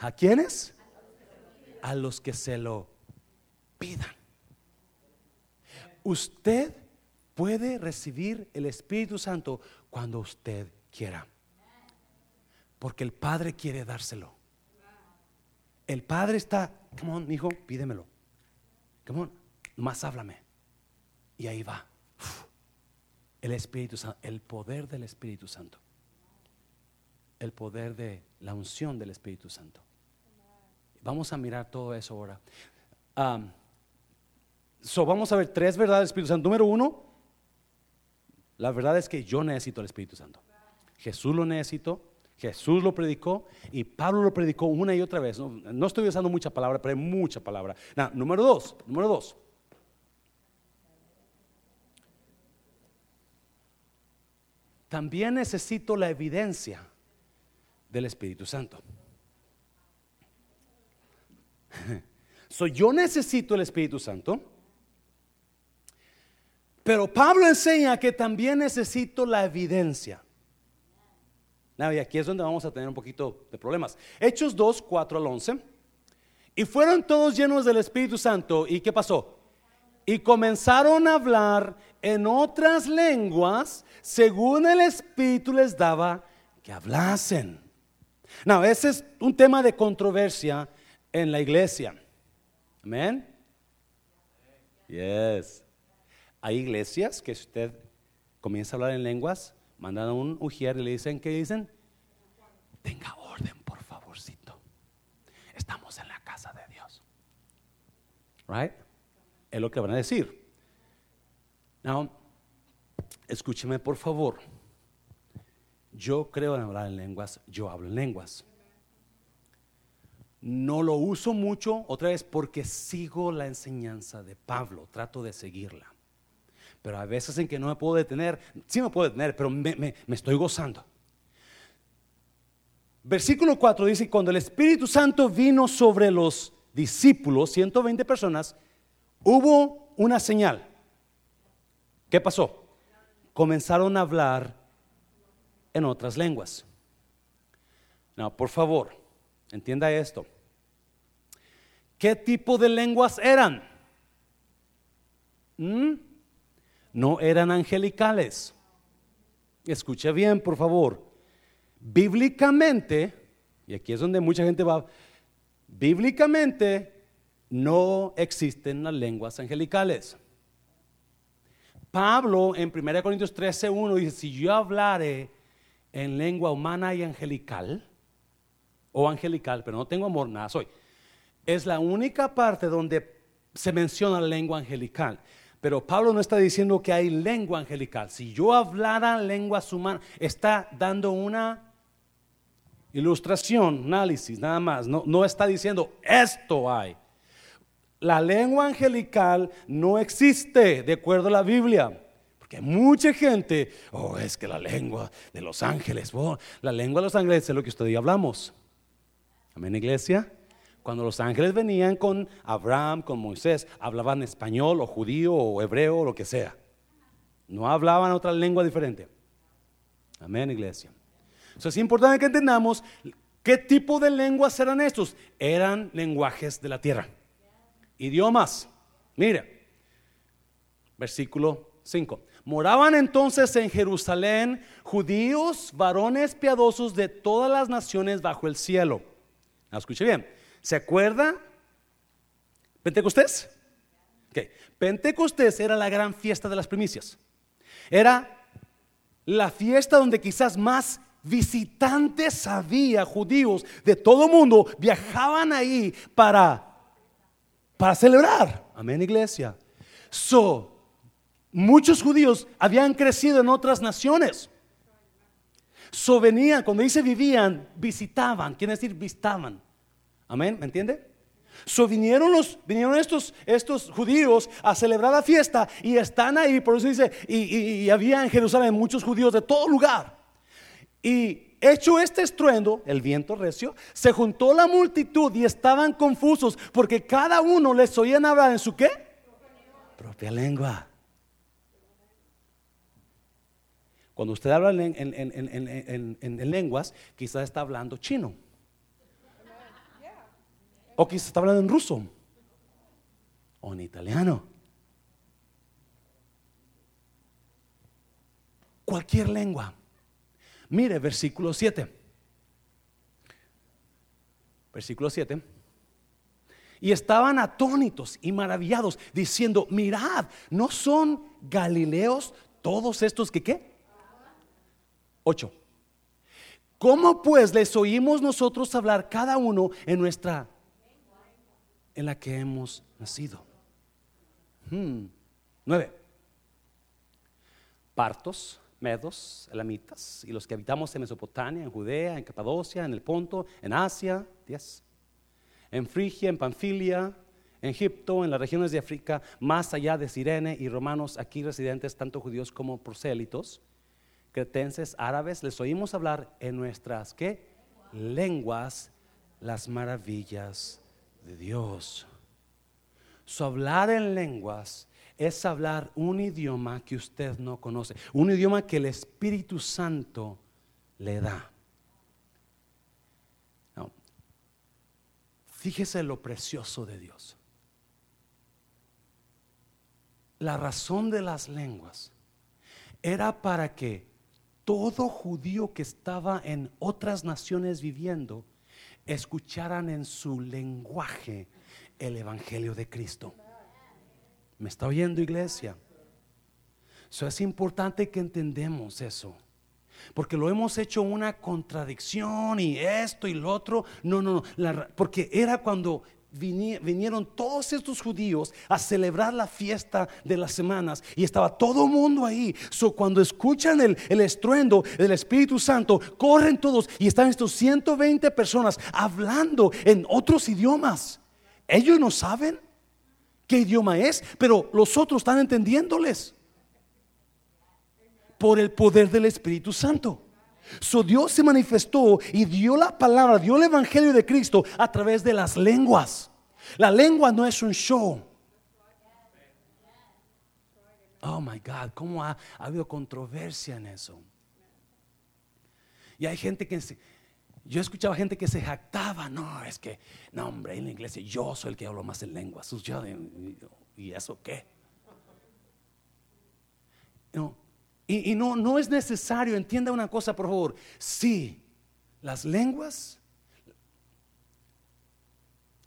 ¿A quiénes? A los que se lo pidan. Usted puede recibir el Espíritu Santo cuando usted quiera. Porque el Padre quiere dárselo. El Padre está, come on, hijo, pídemelo. Come on, más háblame. Y ahí va. El Espíritu Santo, el poder del Espíritu Santo. El poder de la unción del Espíritu Santo. Vamos a mirar todo eso ahora. vamos a ver tres verdades del Espíritu Santo. Número uno, la verdad es que yo necesito el Espíritu Santo. Jesús lo necesitó, Jesús lo predicó y Pablo lo predicó una y otra vez. No, estoy usando mucha palabra, pero hay mucha palabra. número dos, número dos. También necesito la evidencia del Espíritu Santo. So, yo necesito el Espíritu Santo, pero Pablo enseña que también necesito la evidencia. y aquí es donde vamos a tener un poquito de problemas. Hechos 2, 4 al 11. Y fueron todos llenos del Espíritu Santo. ¿Y qué pasó? Y comenzaron a hablar en otras lenguas según el Espíritu les daba que hablasen. No, ese es un tema de controversia en la iglesia. Amén. Yes. Hay iglesias que si usted comienza a hablar en lenguas, mandan a un ujier y le dicen, ¿qué dicen? Tenga orden, por favorcito. Estamos en la casa de Dios. Right? Es lo que van a decir. Now, escúcheme por favor. Yo creo en hablar en lenguas, yo hablo en lenguas. No lo uso mucho, otra vez, porque sigo la enseñanza de Pablo, trato de seguirla. Pero a veces en que no me puedo detener, sí me puedo detener, pero me, estoy gozando. Versículo 4 dice, cuando el Espíritu Santo vino sobre los discípulos, 120 personas, hubo una señal. ¿Qué pasó? Comenzaron a hablar en otras lenguas. No, por favor, entienda esto. ¿Qué tipo de lenguas eran? ¿Mm? No eran angelicales. Escuche bien, por favor. Bíblicamente, y aquí es donde mucha gente va, bíblicamente no existen las lenguas angelicales. Pablo en 1 Corintios 13, 1 dice, si yo hablare en lengua humana y angelical, o angelical, pero no tengo amor, nada soy es la única parte donde se menciona la lengua angelical. Pero Pablo no está diciendo que hay lengua angelical. Si yo hablara lenguas humanas, está dando una ilustración, análisis, nada más. No, no está diciendo esto hay. La lengua angelical no existe de acuerdo a la Biblia. Porque mucha gente, oh, es que la lengua de los ángeles, oh, la lengua de los ángeles es lo que usted y hablamos. Amén, iglesia. Cuando los ángeles venían con Abraham, con Moisés, hablaban español o judío o hebreo o lo que sea. No hablaban otra lengua diferente. Amén, iglesia. Eso es importante que entendamos qué tipo de lenguas eran estos. Eran lenguajes de la tierra. Idiomas. Mire, versículo 5. Moraban entonces en Jerusalén judíos, varones piadosos de todas las naciones bajo el cielo. Escuche bien ¿Se acuerda? ¿Pentecostés? Okay. Pentecostés era la gran fiesta de las primicias. Era la fiesta donde quizás más visitantes había, judíos de todo mundo, viajaban ahí para, para celebrar. Amén, iglesia. So, muchos judíos habían crecido en otras naciones. So venían, cuando dice vivían, visitaban, quiere decir visitaban. Amén, ¿me entiende? So vinieron, los, vinieron estos, estos judíos a celebrar la fiesta y están ahí, por eso dice, y, había en Jerusalén muchos judíos de todo lugar. Y hecho este estruendo, el viento recio, se juntó la multitud y estaban confusos porque cada uno les oían hablar en su qué? Propia lengua. Cuando usted habla en, lenguas, quizás está hablando chino. O quizás está hablando en ruso. O en italiano. Cualquier lengua. Mire, versículo 7. Versículo 7. Y estaban atónitos y maravillados, diciendo, mirad, ¿no son galileos todos estos que qué? 8. ¿Cómo pues les oímos nosotros hablar cada uno en nuestra, en la que hemos nacido? 9. Hmm. Partos, medos, elamitas, y los que habitamos en Mesopotamia, en Judea, en Capadocia, en el Ponto, en Asia, 10, en Frigia, en Panfilia, en Egipto, en las regiones de África, más allá de Sirene y romanos aquí residentes, tanto judíos como prosélitos, cretenses, árabes, les oímos hablar en nuestras ¿qué? lenguas las maravillas de Dios. Su hablar en lenguas es hablar un idioma que usted no conoce, un idioma que el Espíritu Santo le da. fíjese lo precioso de Dios. La razón de las lenguas era para que todo judío que estaba en otras naciones viviendo escucharan en su lenguaje el Evangelio de Cristo. ¿Me está oyendo iglesia? Eso es importante que entendemos eso. Porque lo hemos hecho una contradicción y esto y lo otro. No, no, no. porque era cuando vinieron todos estos judíos a celebrar la fiesta de las semanas y estaba todo el mundo ahí. So, cuando escuchan el, el, estruendo del Espíritu Santo, corren todos y están estos 120 personas hablando en otros idiomas. Ellos no saben qué idioma es, pero los otros están entendiéndoles por el poder del Espíritu Santo. So Dios se manifestó y dio la palabra, dio el evangelio de Cristo a través de las lenguas. La lengua no es un show. Oh my God, cómo ha, ha habido controversia en eso. Y hay gente que se, yo escuchaba gente que se jactaba, no, es que, no, hombre, en la iglesia yo soy el que hablo más en lenguas. ¿Y eso qué? No, y, no, no es necesario, entienda una cosa, por favor. Sí, las lenguas.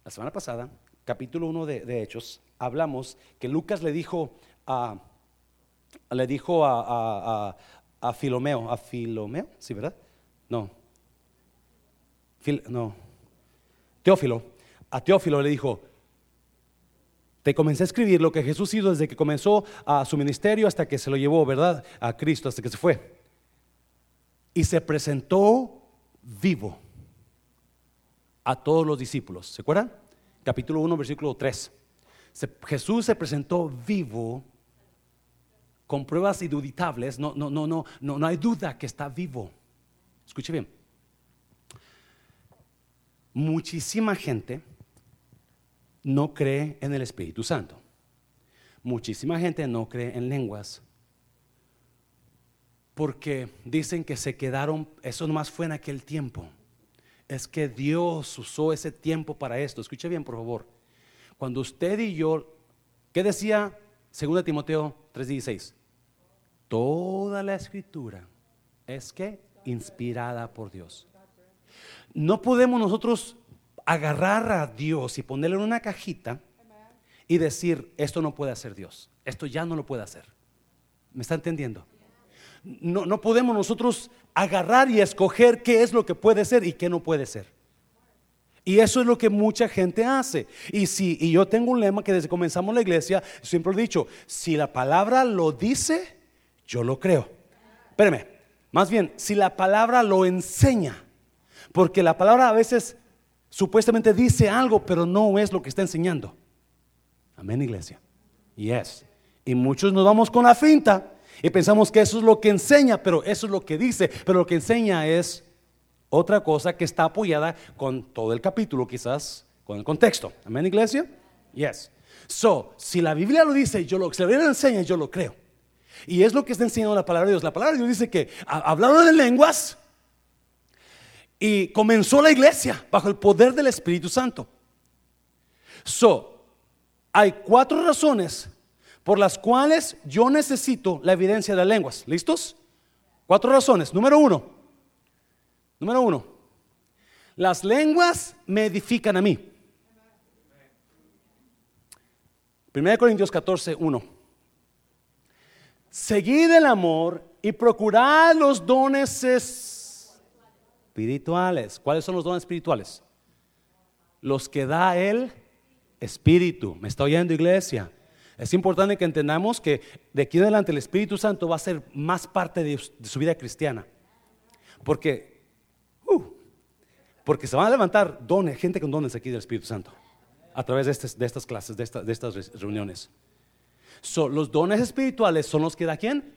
La semana pasada, capítulo 1 de, Hechos, hablamos que Lucas le dijo a, le dijo a, a Filomeo, a Filomeo, ¿sí, verdad? No, no, Teófilo, a Teófilo le dijo, te comencé a escribir lo que Jesús hizo desde que comenzó a su ministerio hasta que se lo llevó, ¿verdad? A Cristo, hasta que se fue. Y se presentó vivo a todos los discípulos. ¿Se acuerdan? Capítulo 1, versículo 3. Jesús se presentó vivo con pruebas induditables. No, no, no, no, no, no hay duda que está vivo. Escuche bien muchísima gente no cree en el Espíritu Santo. Muchísima gente no cree en lenguas. Porque dicen que se quedaron, eso nomás fue en aquel tiempo. Es que Dios usó ese tiempo para esto. Escuche bien, por favor. Cuando usted y yo, ¿qué decía 2 Timoteo 3:16? Toda la escritura es que inspirada por Dios. No podemos nosotros agarrar a Dios y ponerle en una cajita y decir, esto no puede hacer Dios, esto ya no lo puede hacer. ¿Me está entendiendo? No, no podemos nosotros agarrar y escoger qué es lo que puede ser y qué no puede ser. Y eso es lo que mucha gente hace. Y si y yo tengo un lema que desde comenzamos la iglesia siempre he dicho, si la palabra lo dice, yo lo creo. Espérame, más bien, si la palabra lo enseña, porque la palabra a veces supuestamente dice algo, pero no es lo que está enseñando. Amén, iglesia. Yes. Y muchos nos vamos con la finta Y pensamos que eso es lo que enseña, pero eso es lo que dice. Pero lo que enseña es otra cosa que está apoyada con todo el capítulo, quizás con el contexto. Amén, iglesia? Yes. So, si la Biblia lo dice, yo lo, si la Biblia lo enseña, yo lo creo. Y es lo que está enseñando la palabra de Dios. La palabra de Dios dice que hablaron en lenguas y comenzó la iglesia bajo el poder del Espíritu Santo. So, hay cuatro razones por las cuales yo necesito la evidencia de lenguas. ¿Listos? Cuatro razones. Número uno. Número uno. Las lenguas me edifican a mí. 1 Corintios 14, 1. Seguid el amor y procurad los dones espirituales. ¿Cuáles son los dones espirituales? Los que da el Espíritu. ¿Me está oyendo, iglesia? Es importante que entendamos que de aquí adelante el Espíritu Santo va a ser más parte de, su vida cristiana. Porque, uh, porque se van a levantar dones, gente con dones aquí del Espíritu Santo, a través de estas, clases, de, de estas reuniones. los dones espirituales son los que da quién?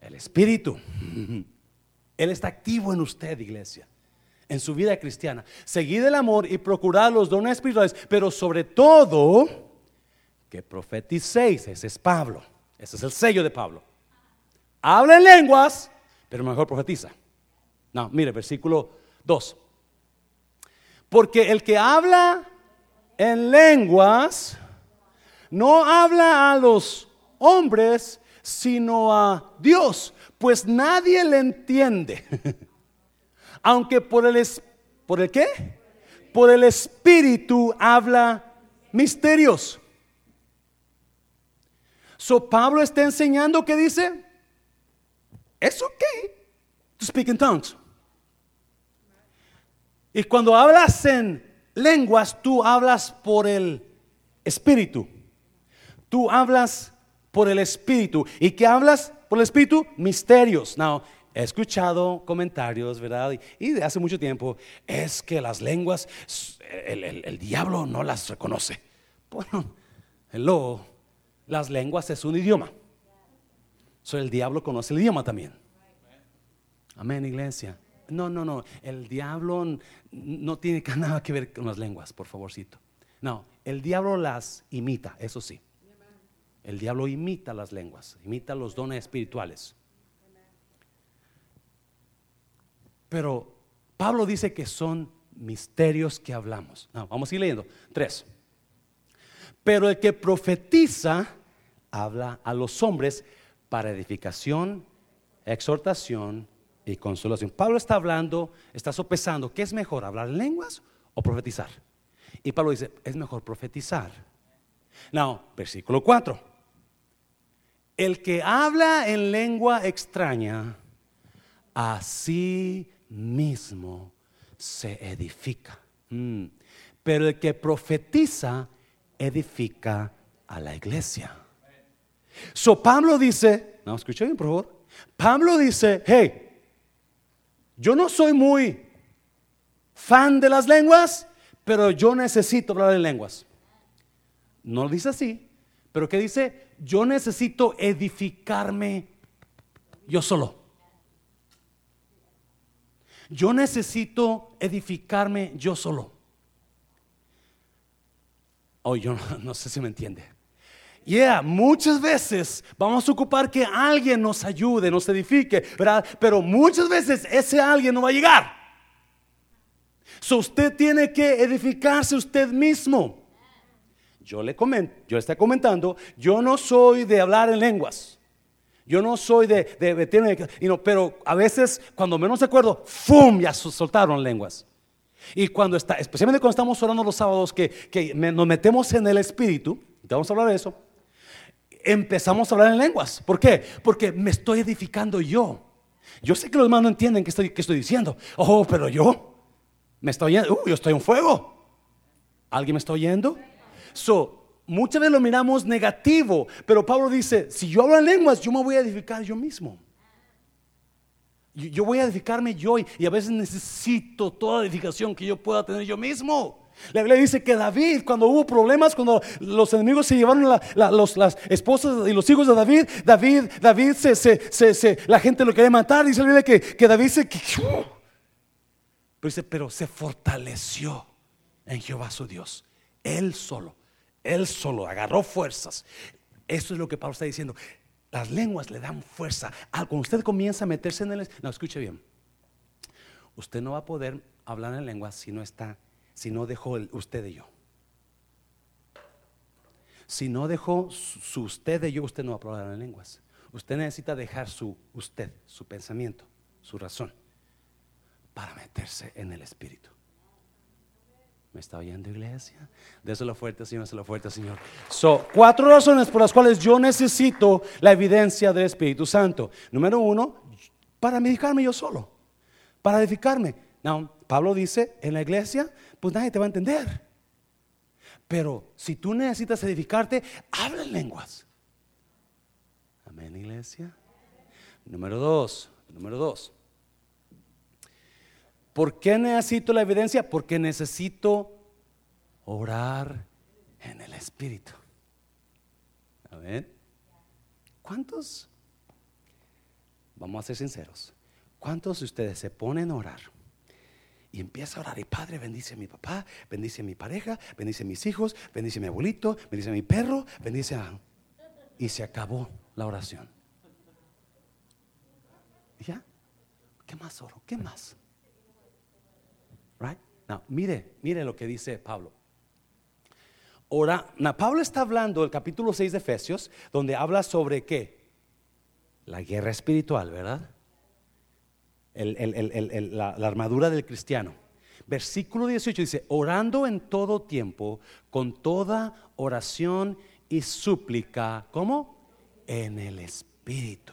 El Espíritu. Él está activo en usted, iglesia, en su vida cristiana. Seguid el amor y procurad los dones espirituales, pero sobre todo que profeticéis. Ese es Pablo. Ese es el sello de Pablo. Habla en lenguas, pero mejor profetiza. No, mire, versículo 2. Porque el que habla en lenguas no habla a los hombres, sino a Dios, pues nadie le entiende. Aunque por el por el qué? Por el espíritu habla misterios. So Pablo está enseñando que dice, es ok to speak in tongues. Y cuando hablas en lenguas, tú hablas por el espíritu. Tú hablas por el espíritu. ¿Y qué hablas por el espíritu? Misterios. Now, he escuchado comentarios, ¿verdad? Y, de hace mucho tiempo, es que las lenguas, el, el diablo no las reconoce. Bueno, hello, las lenguas es un idioma. So, el diablo conoce el idioma también. Amén, iglesia. No, no, no. El diablo no tiene nada que ver con las lenguas, por favorcito. No, el diablo las imita, eso sí. El diablo imita las lenguas, imita los dones espirituales. Pero Pablo dice que son misterios que hablamos. vamos a ir leyendo. Tres. Pero el que profetiza habla a los hombres para edificación, exhortación y consolación. Pablo está hablando, está sopesando, ¿qué es mejor, hablar en lenguas o profetizar? Y Pablo dice, es mejor profetizar. No, versículo 4. El que habla en lengua extraña, a sí mismo se edifica. Mm. Pero el que profetiza, edifica a la iglesia. So Pablo dice, no, escucha bien por favor. Pablo dice, hey, yo no soy muy fan de las lenguas, pero yo necesito hablar en lenguas. No lo dice así, pero que dice, yo necesito edificarme yo solo. Yo necesito edificarme yo solo. Oh, yo no sé si me entiende. Yeah, muchas veces vamos a ocupar que alguien nos ayude, nos edifique, ¿verdad? Pero muchas veces ese alguien no va a llegar. So usted tiene que edificarse usted mismo. Yo le comento, yo le estoy comentando, yo no soy de hablar en lenguas. Yo no soy de, de, pero a veces cuando menos acuerdo, ¡fum! ya soltaron lenguas. Y cuando está, especialmente cuando estamos orando los sábados, que, que nos metemos en el espíritu, vamos a hablar de eso, empezamos a hablar en lenguas. ¿Por qué? Porque me estoy edificando yo. Yo sé que los demás no entienden qué estoy, estoy diciendo. Oh, pero yo me estoy oyendo. Uh, yo estoy en fuego. ¿Alguien me está oyendo? So, muchas veces lo miramos negativo, pero Pablo dice, si yo hablo en lenguas, yo me voy a edificar yo mismo. Yo, voy a edificarme yo y, y a veces necesito toda edificación que yo pueda tener yo mismo. La Biblia dice que David, cuando hubo problemas, cuando los enemigos se llevaron las esposas y los hijos de David, David, David se, se- se- la gente lo quería matar. Dice la Biblia que, que David se. pero dice, pero se fortaleció en Jehová su Dios. Él solo, él solo agarró fuerzas. Eso es lo que Pablo está diciendo. Las lenguas le dan fuerza. Cuando usted comienza a meterse en el. No, escuche bien. Usted no va a poder hablar en lenguas si no está, si no dejó el usted y yo. Si no dejó su usted y yo, usted no va a poder hablar en lenguas. Usted necesita dejar su usted, su pensamiento, su razón, para meterse en el espíritu. ¿Me está oyendo, iglesia? Déselo fuerte, Señor, déselo fuerte, Señor. So, cuatro razones por las cuales yo necesito la evidencia del Espíritu Santo. Número uno, para medicarme yo solo, para edificarme. Now, Pablo dice, en la iglesia, pues nadie te va a entender. Pero si tú necesitas edificarte, habla en lenguas. Amén, iglesia. Número dos, número dos. ¿Por qué necesito la evidencia? Porque necesito orar en el Espíritu. Amén. ¿Cuántos? Vamos a ser sinceros. ¿Cuántos de ustedes se ponen a orar? Y empieza a orar, y Padre, bendice a mi papá, bendice a mi pareja, bendice a mis hijos, bendice a mi abuelito, bendice a mi perro, bendice a... Y se acabó la oración. ¿Ya? ¿Qué más oro? ¿Qué más? Mire, mire lo que dice Pablo. Ora, now, Pablo está hablando del capítulo 6 de Efesios, donde habla sobre qué? La guerra espiritual, ¿verdad? El- el- el- el- el- la, la armadura del cristiano. Versículo 18 dice, orando en todo tiempo, con toda oración y súplica, ¿cómo? En el Espíritu.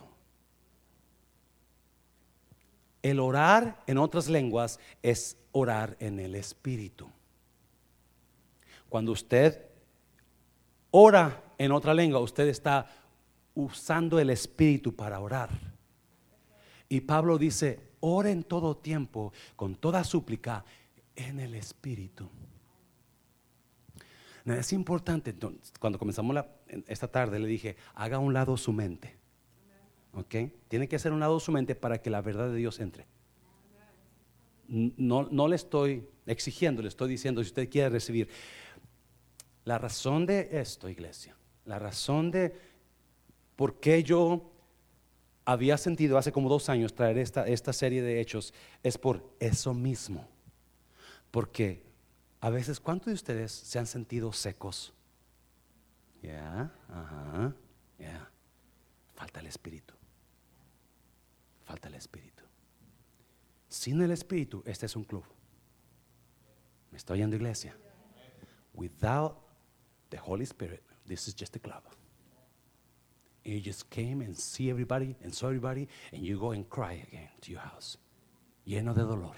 El orar en otras lenguas es orar en el Espíritu. Cuando usted ora en otra lengua, usted está usando el Espíritu para orar. Y Pablo dice, ora en todo tiempo, con toda súplica, en el Espíritu. Es importante, cuando comenzamos esta tarde le dije, haga a un lado su mente. ¿Ok? Tiene que hacer un lado su mente para que la verdad de Dios entre. No, no le estoy exigiendo, le estoy diciendo si usted quiere recibir. La razón de esto, iglesia, la razón de por qué yo había sentido hace como dos años traer esta, esta serie de hechos es por eso mismo. Porque a veces, ¿cuántos de ustedes se han sentido secos? Ya, ajá, ya. Falta el Espíritu. Falta el Espíritu. Sin el Espíritu, este es un club. ¿Me estoy yendo, iglesia? Without the Holy Spirit, this is just a club. You just came and see everybody and saw everybody, and you go and cry again to your house. Lleno de dolor.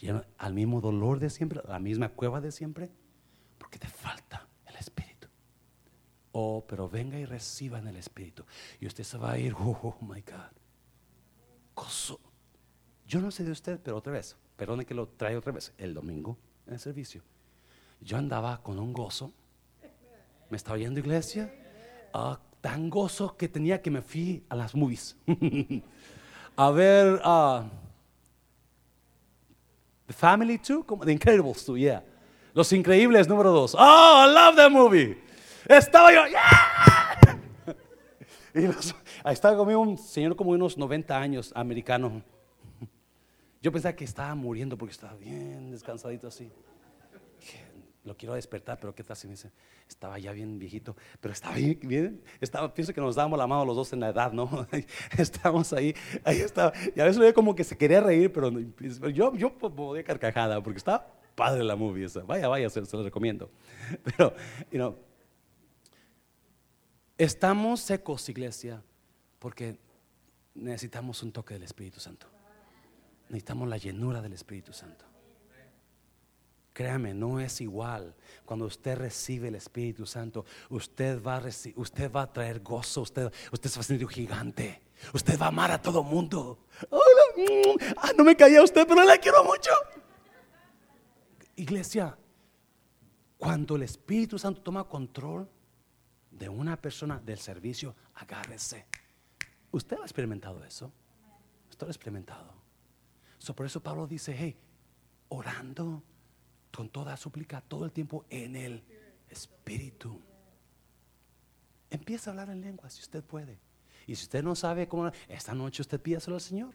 Lleno al mismo dolor de siempre, a la misma cueva de siempre, porque te falta el Espíritu. Oh, pero venga y reciba en el Espíritu. Y usted se va a ir, oh, oh my God. Gozo. Yo no sé de usted, pero otra vez, perdone que lo trae otra vez, el domingo en el servicio. Yo andaba con un gozo. ¿Me está oyendo, iglesia? Ah, tan gozo que tenía que me fui a las movies. a ver, ah, The Family 2, como The Incredibles 2, yeah. Los Increíbles número 2. Oh, I love that movie. Estaba yo, yeah. Y los- ahí estaba conmigo un señor como unos 90 años, americano. Yo pensaba que estaba muriendo porque estaba bien descansadito así. Lo quiero despertar, pero qué tal si me dice, estaba ya bien viejito, pero estaba bien, bien, estaba, pienso que nos dábamos la mano los dos en la edad, ¿no? Estábamos ahí, ahí estaba, y a veces veía como que se quería reír, pero no- yo, yo podía carcajada, porque estaba padre la movie esa. Vaya, vaya, se, se lo recomiendo. Pero, you know, estamos secos, iglesia, porque necesitamos un toque del Espíritu Santo. Necesitamos la llenura del Espíritu Santo. Créame, no es igual. Cuando usted recibe el Espíritu Santo, usted va a, usted va a traer gozo, usted, usted se va a sentir un gigante. Usted va a amar a todo mundo. ¡Oh, Mm, ah, no me caía usted, pero la quiero mucho. Iglesia, cuando el Espíritu Santo toma control de una persona del servicio, agárrese. ¿Usted ha experimentado eso? ¿Usted lo ha experimentado? Por eso Pablo dice, hey, orando con toda súplica todo el tiempo en el Espíritu. Empieza a hablar en lengua si usted puede. Y si usted no sabe cómo, esta noche usted pídaselo al Señor.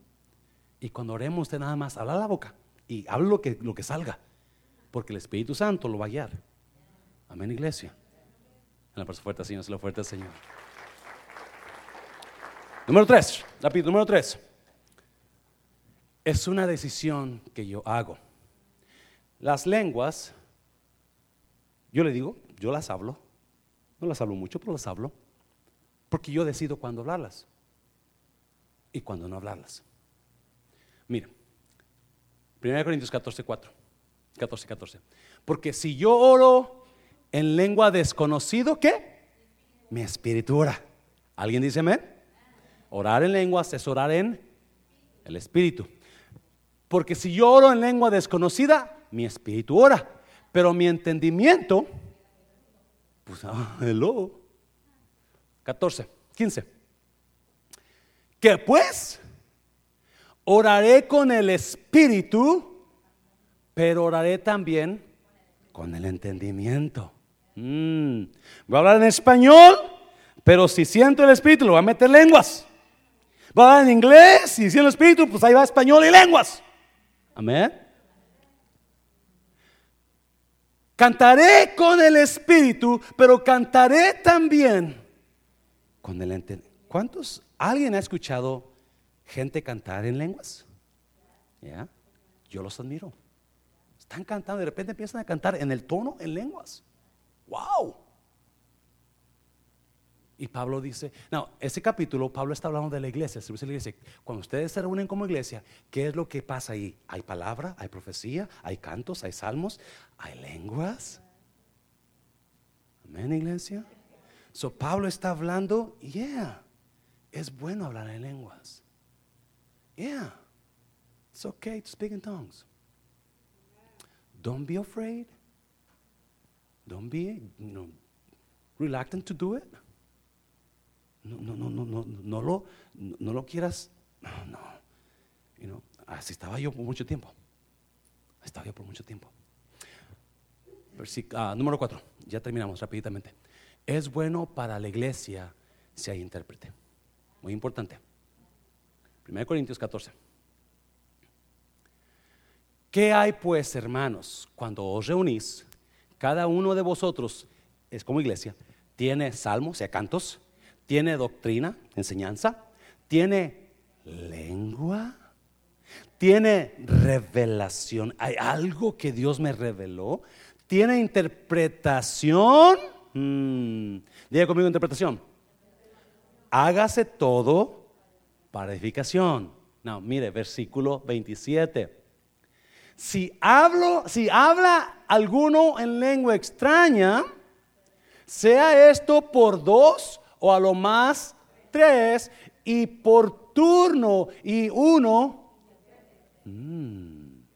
Y cuando oremos, usted nada más habla la boca y habla lo que, lo que salga. Porque el Espíritu Santo lo va a guiar. Amén, iglesia. En la persona fuerte, Señor, se lo fuerte, Señor. Número tres, rápido, número tres. Es una decisión que yo hago. Las lenguas, yo le digo, yo las hablo. No las hablo mucho, pero las hablo. Porque yo decido cuándo hablarlas y cuándo no hablarlas. Mira, 1 Corintios 14, 4. 14, 14. Porque si yo oro en lengua desconocido, ¿qué? Mi espíritu ora. ¿Alguien dice amén? Orar en lenguas es orar en el espíritu. Porque si yo oro en lengua desconocida, mi espíritu ora. Pero mi entendimiento, pues, hello. 14, 15. Que pues oraré con el espíritu, pero oraré también con el entendimiento. Mm. Voy a hablar en español, pero si siento el espíritu, lo voy a meter lenguas. Voy a hablar en inglés, si siento el espíritu, pues ahí va español y lenguas. Amén. Cantaré con el espíritu, pero cantaré también con el entendimiento. ¿Cuántos? ¿Alguien ha escuchado gente cantar en lenguas? ¿Ya? Yo los admiro. Están cantando, de repente empiezan a cantar en el tono en lenguas. ¡Wow! Y Pablo dice, no, ese capítulo, Pablo está hablando de la iglesia, servicio de la iglesia. Cuando ustedes se reúnen como iglesia, ¿qué es lo que pasa ahí? Hay palabra, hay profecía, hay cantos, hay salmos, hay lenguas. Amén, iglesia. So Pablo está hablando, yeah, es bueno hablar en lenguas. Yeah, it's okay to speak in tongues. Don't be afraid. Don't be reluctant to do it. No, no, no, no, no, lo, no lo quieras. No, no. así estaba yo por mucho tiempo. Estaba yo por mucho tiempo. Ah, número cuatro, ya terminamos rápidamente. Es bueno para la iglesia si hay intérprete. Muy importante. 1 Corintios 14. ¿Qué hay pues, hermanos, cuando os reunís? Cada uno de vosotros es como iglesia, tiene salmos, sea, cantos, tiene doctrina, enseñanza, tiene lengua, tiene revelación. Hay algo que Dios me reveló, tiene interpretación. Mm. Diga conmigo interpretación. Hágase todo para edificación. No, mire, versículo 27. Si hablo, si habla alguno en lengua extraña, sea esto por dos o a lo más tres, y por turno y uno. 28.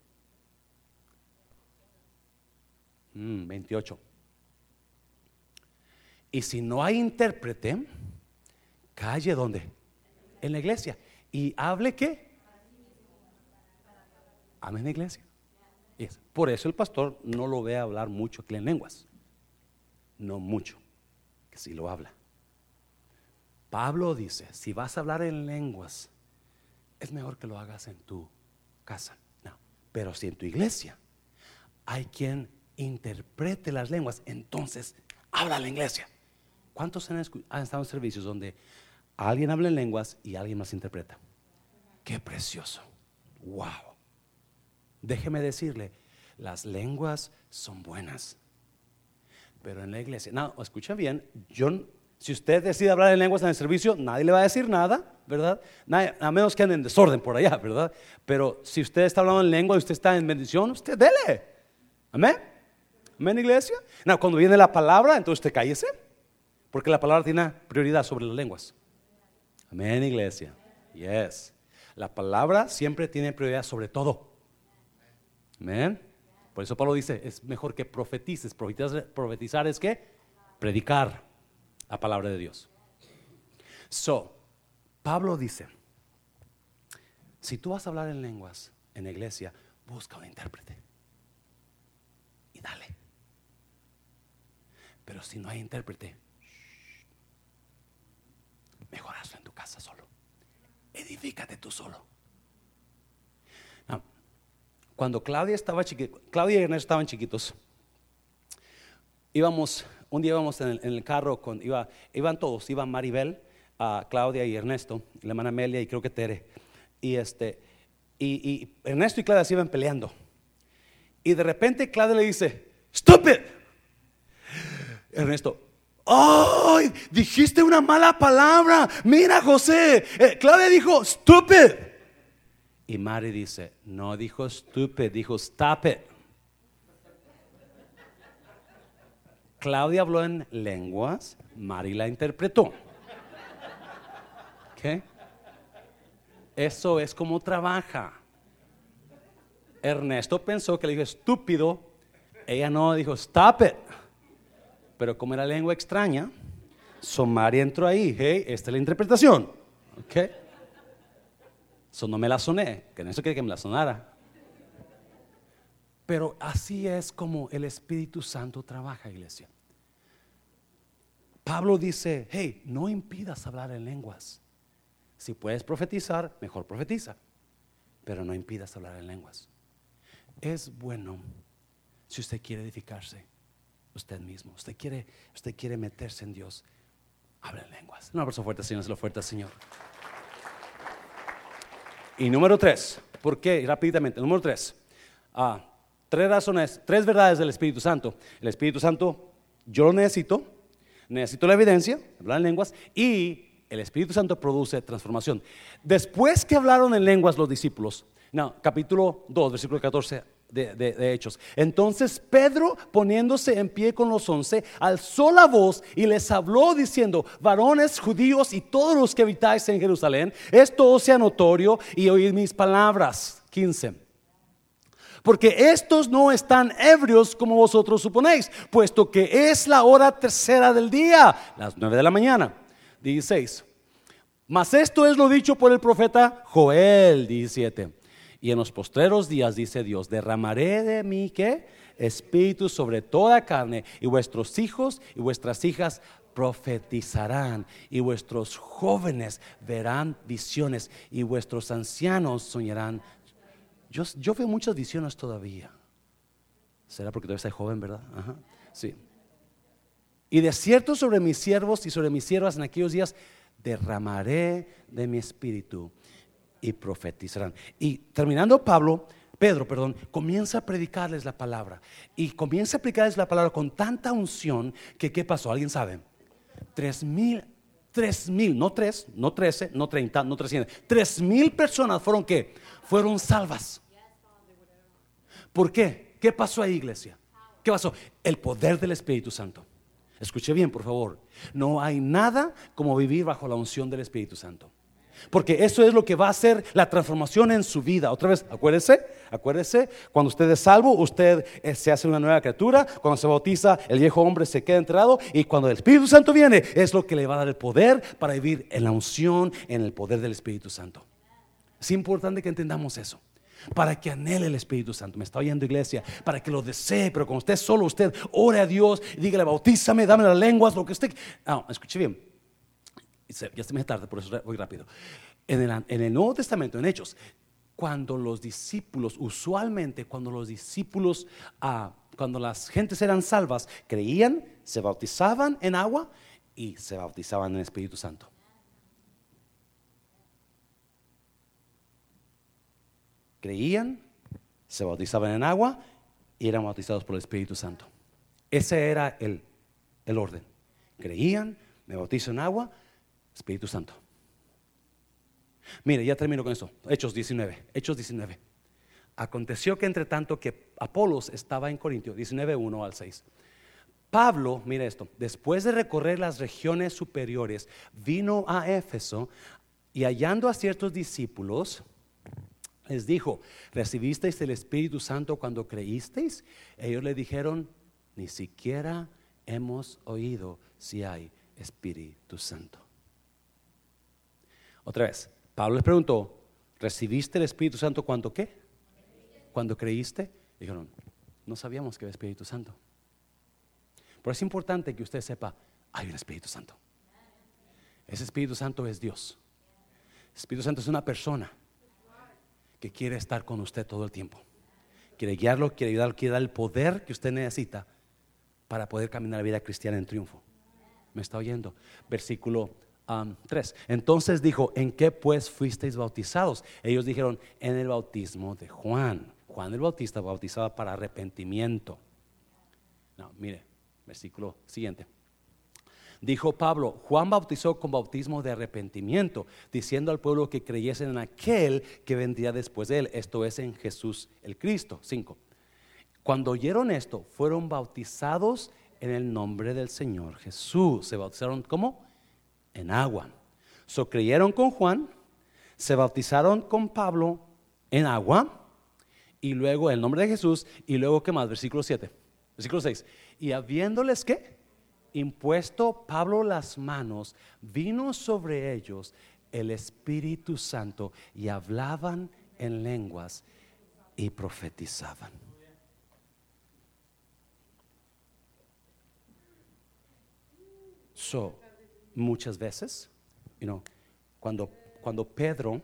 Mm. Mm, y si no hay intérprete, calle donde? En la iglesia. ¿Y hable qué? Amén, iglesia. Por eso el pastor no lo ve hablar mucho en lenguas. No mucho, que si lo habla. Pablo dice, si vas a hablar en lenguas, es mejor que lo hagas en tu casa. No, pero si en tu iglesia hay quien interprete las lenguas, entonces habla la iglesia. ¿Cuántos han, han estado en servicios donde alguien habla en lenguas y alguien más interpreta? Qué precioso. Wow. Déjeme decirle, las lenguas son buenas. Pero en la iglesia, no, escucha bien, yo, si usted decide hablar en lenguas en el servicio, nadie le va a decir nada, ¿verdad? a menos que anden en desorden por allá, ¿verdad? Pero si usted está hablando en lengua y usted está en bendición, usted dele. Amén. Amén, iglesia. Cuando viene la palabra, entonces usted cállese, porque la palabra tiene prioridad sobre las lenguas. Amén, iglesia. Yes. La palabra siempre tiene prioridad sobre todo. Amén. Por eso Pablo dice, es mejor que profetices. Profetizar, profetizar es que predicar la palabra de Dios. So, Pablo dice, si tú vas a hablar en lenguas en la iglesia, busca un intérprete y dale. Pero si no hay intérprete, mejor hazlo en tu casa solo. Edifícate tú solo. cuando Claudia estaba chiquita, Claudia y Ernesto estaban chiquitos, íbamos, un día íbamos en el, carro, con, iba, iban todos, iban Maribel, a Claudia y Ernesto, la hermana Amelia y creo que Tere. Y, este, y, Ernesto y Claudia se iban peleando. Y de repente Claudia le dice, stupid. Ernesto, ¡ay! Dijiste una mala palabra. Mira, José. Eh, Claudia dijo, stupid. Y Mari dice, no dijo stupid, dijo stop it. Claudia habló en lenguas, Mari la interpretó. ¿Qué? Eso es como trabaja. Ernesto pensó que le dijo estúpido, ella no dijo stop it. Pero como era lengua extraña, Somari entró ahí, hey, esta es la interpretación. ¿Ok? Eso no me la soné, que no eso quiere que me la sonara. Pero así es como el Espíritu Santo trabaja, iglesia. Pablo dice, hey, no impidas hablar en lenguas. Si puedes profetizar, mejor profetiza, pero no impidas hablar en lenguas. Es bueno si usted quiere edificarse usted mismo, usted quiere, usted quiere meterse en Dios, hable en lenguas. Un abrazo fuerte, Señor, es lo fuerte, Señor. Y número tres, ¿por qué? Rápidamente, número tres. Ah, tres razones, tres verdades del Espíritu Santo. El Espíritu Santo, yo lo necesito, necesito la evidencia, hablar en lenguas, y el Espíritu Santo produce transformación. Después que hablaron en lenguas los discípulos, no, capítulo 2, versículo 14 de, Hechos. Entonces Pedro, poniéndose en pie con los once, alzó la voz y les habló diciendo, varones judíos y todos los que habitáis en Jerusalén, esto sea notorio y oíd mis palabras. 15. Porque estos no están ebrios como vosotros suponéis, puesto que es la hora tercera del día, las nueve de la mañana. 16. Mas esto es lo dicho por el profeta Joel, 17. Y en los postreros días, dice Dios, derramaré de mí que espíritu sobre toda carne, y vuestros hijos y vuestras hijas profetizarán, y vuestros jóvenes verán visiones, y vuestros ancianos soñarán. Yo, veo muchas visiones todavía. ¿Será porque todavía soy joven, verdad? Ajá. Sí. Y de cierto sobre mis siervos y sobre mis siervas en aquellos días derramaré de mi espíritu y profetizarán. Y terminando Pablo, Pedro, perdón, comienza a predicarles la palabra. Y comienza a predicarles la palabra con tanta unción que ¿qué pasó? ¿Alguien sabe? Tres mil, tres mil, no tres, no trece, no treinta, no trescientos. Tres mil personas fueron ¿qué? Fueron salvas. ¿Por qué? ¿Qué pasó ahí, iglesia? ¿Qué pasó? El poder del Espíritu Santo. Escuche bien, por favor. No hay nada como vivir bajo la unción del Espíritu Santo. Porque eso es lo que va a hacer la transformación en su vida. Otra vez, acuérdese, acuérdese, cuando usted es salvo, usted eh, se hace una nueva criatura. Cuando se bautiza, el viejo hombre se queda enterrado. Y cuando el Espíritu Santo viene, es lo que le va a dar el poder para vivir en la unción, en el poder del Espíritu Santo. Es importante que entendamos eso para que anhele el Espíritu Santo. Me está oyendo iglesia, para que lo desee, pero cuando esté solo, usted ore a Dios, dígale, bautízame, dame las lenguas, lo que usted. No, escuche bien. Ya se me tarde, por eso voy rápido. En el, Nuevo Testamento, en Hechos, cuando los discípulos, usualmente cuando los discípulos, ah, cuando las gentes eran salvas, creían, se bautizaban en agua y se bautizaban en Espíritu Santo. Creían, se bautizaban en agua y eran bautizados por el Espíritu Santo. Ese era el, el orden. Creían, me bautizo en agua, Espíritu Santo. Mire, ya termino con eso. Hechos 19. Hechos 19. Aconteció que entre tanto que Apolos estaba en Corintio, 19, 1 al 6. Pablo, mire esto, después de recorrer las regiones superiores, vino a Éfeso Y hallando a ciertos discípulos, les dijo, ¿recibisteis el Espíritu Santo cuando creísteis? Ellos le dijeron, ni siquiera hemos oído si hay Espíritu Santo. Otra vez, Pablo les preguntó, ¿recibiste el Espíritu Santo cuando qué? Cuando creíste. Dijeron, no sabíamos que era Espíritu Santo. Pero es importante que usted sepa, hay un Espíritu Santo. Ese Espíritu Santo es Dios. Espíritu Santo es una persona que quiere estar con usted todo el tiempo. Quiere guiarlo, quiere ayudarlo, quiere dar el poder que usted necesita para poder caminar la vida cristiana en triunfo. ¿Me está oyendo? Versículo 3. Entonces dijo, ¿en qué pues fuisteis bautizados? Ellos dijeron, en el bautismo de Juan. Juan el Bautista bautizaba para arrepentimiento. No, mire, versículo siguiente. Dijo Pablo, Juan bautizó con bautismo de arrepentimiento, diciendo al pueblo que creyesen en aquel que vendría después de él, esto es en Jesús el Cristo. 5. Cuando oyeron esto, fueron bautizados en el nombre del Señor Jesús. Se bautizaron ¿cómo? En agua. So creyeron con Juan, se bautizaron con Pablo en agua y luego el nombre de Jesús y luego qué más? Versículo 7. Versículo 6. Y habiéndoles qué? Impuesto Pablo las manos, vino sobre ellos el Espíritu Santo y hablaban en lenguas y profetizaban. So, muchas veces, you know, cuando, cuando Pedro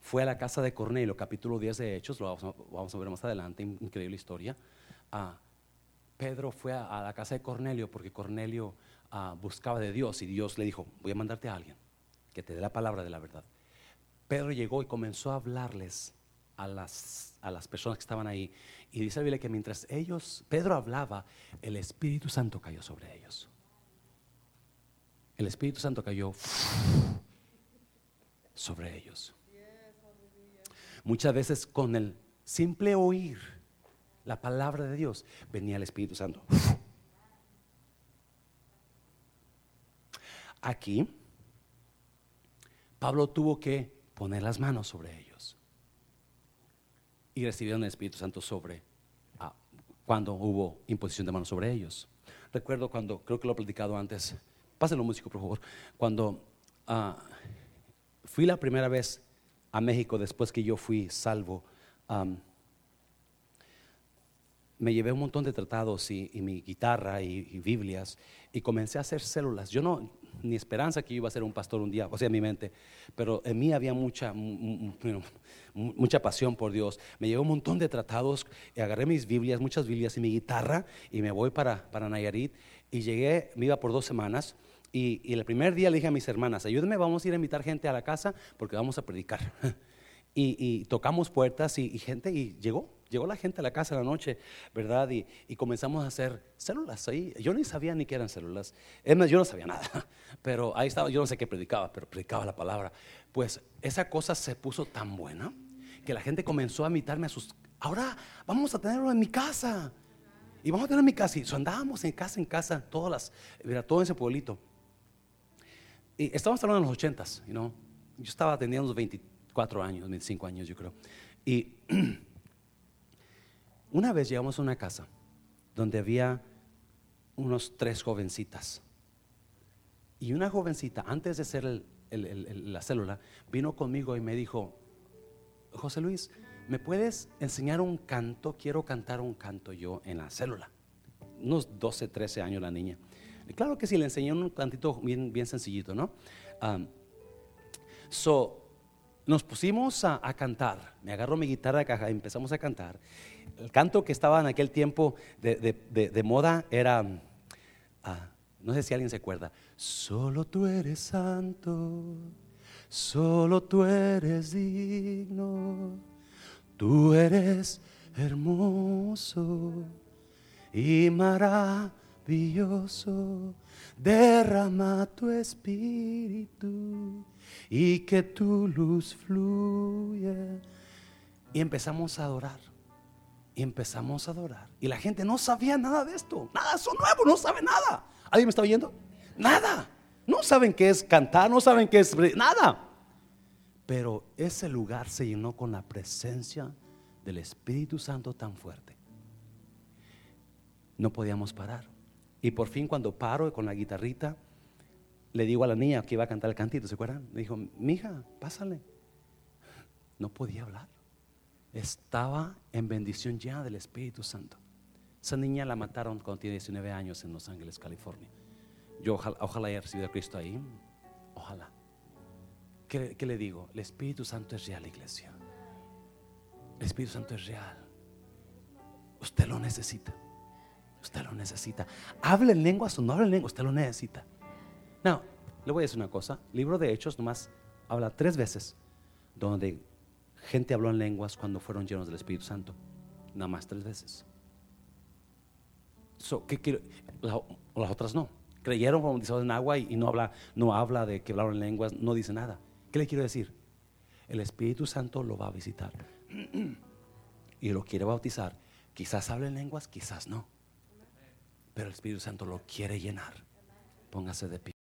fue a la casa de Cornelio, capítulo 10 de Hechos, lo vamos a, ver más adelante, increíble historia. Ah, Pedro fue a, la casa de Cornelio porque Cornelio ah, buscaba de Dios y Dios le dijo, voy a mandarte a alguien que te dé la palabra de la verdad. Pedro llegó y comenzó a hablarles a las, a las personas que estaban ahí. Y dice la Biblia que mientras ellos, Pedro hablaba, el Espíritu Santo cayó sobre ellos. El Espíritu Santo cayó sobre ellos. Muchas veces con el simple oír la palabra de Dios venía el Espíritu Santo. Aquí Pablo tuvo que poner las manos sobre ellos y recibieron el Espíritu Santo sobre ah, cuando hubo imposición de manos sobre ellos. Recuerdo cuando, creo que lo he platicado antes, pásenlo músico por favor, cuando ah, fui la primera vez a México después que yo fui salvo, me llevé un montón de tratados y, mi guitarra y, Biblias y comencé a hacer células. Yo no, ni esperanza que yo iba a ser un pastor un día, o sea, en mi mente, pero en mí había mucha, mucha pasión por Dios. Me llevé un montón de tratados, y agarré mis Biblias, muchas Biblias y mi guitarra y me voy para, para Nayarit y llegué, me iba por dos semanas y, el primer día le dije a mis hermanas, ayúdenme, vamos a ir a invitar gente a la casa porque vamos a predicar. y, tocamos puertas y, gente, y llegó, llegó la gente a la casa en la noche, ¿verdad? Y, comenzamos a hacer células ahí. Yo ni sabía ni qué eran células. Es más, yo no sabía nada, pero ahí estaba, yo no sé qué predicaba, pero predicaba la palabra. Pues esa cosa se puso tan buena que la gente comenzó a invitarme a sus... Ahora vamos a tenerlo en mi casa. Y vamos a tenerlo en mi casa. Y andábamos en casa en casa, todas las, mira, todo ese pueblito. Y estamos hablando de los ochentas, you know? yo estaba teniendo unos 24 años, 25 años yo creo. Y una vez llegamos a una casa donde había unos tres jovencitas. Y una jovencita, antes de hacer la célula, vino conmigo y me dijo, José Luis, ¿me puedes enseñar un canto? Quiero cantar un canto yo en la célula. Unos 12, 13 años la niña claro que sí, le enseñé un cantito bien, bien sencillito, ¿no? so, nos pusimos a, cantar. Me agarró mi guitarra de caja y empezamos a cantar. El canto que estaba en aquel tiempo de, moda era, ah, no sé si alguien se acuerda, solo tú eres santo, solo tú eres digno, tú eres hermoso y maravilloso maravilloso, derrama tu espíritu y que tu luz fluya. Y empezamos a adorar. Y empezamos a adorar. Y la gente no sabía nada de esto. Nada, son nuevo, no sabe nada. ¿Alguien me está oyendo? Nada. No saben qué es cantar, no saben qué es nada. Pero ese lugar se llenó con la presencia del Espíritu Santo tan fuerte. No podíamos parar. Y por fin cuando paro con la guitarrita, le digo a la niña que iba a cantar el cantito, ¿se acuerdan? Me dijo, mija, pásale. No podía hablar. Estaba en bendición ya del Espíritu Santo. Esa niña la mataron cuando tiene 19 años en Los Ángeles, California. Yo ojalá, haya recibido a Cristo ahí. Ojalá. ¿Qué, ¿Qué, le digo? El Espíritu Santo es real, iglesia. El Espíritu Santo es real. Usted lo necesita. Usted lo necesita. Hable en lenguas o no hable en lenguas, usted lo necesita. No, le voy a decir una cosa. libro de Hechos nomás habla tres veces donde gente habló en lenguas cuando fueron llenos del Espíritu Santo. Nada más tres veces. ¿qué las otras no. Creyeron bautizados en agua y, no, habla, no habla de que hablaron en lenguas, no dice nada. ¿Qué le quiero decir? El Espíritu Santo lo va a visitar y lo quiere bautizar. Quizás hable en lenguas, quizás no. Pero el Espíritu Santo lo quiere llenar. Póngase de pie.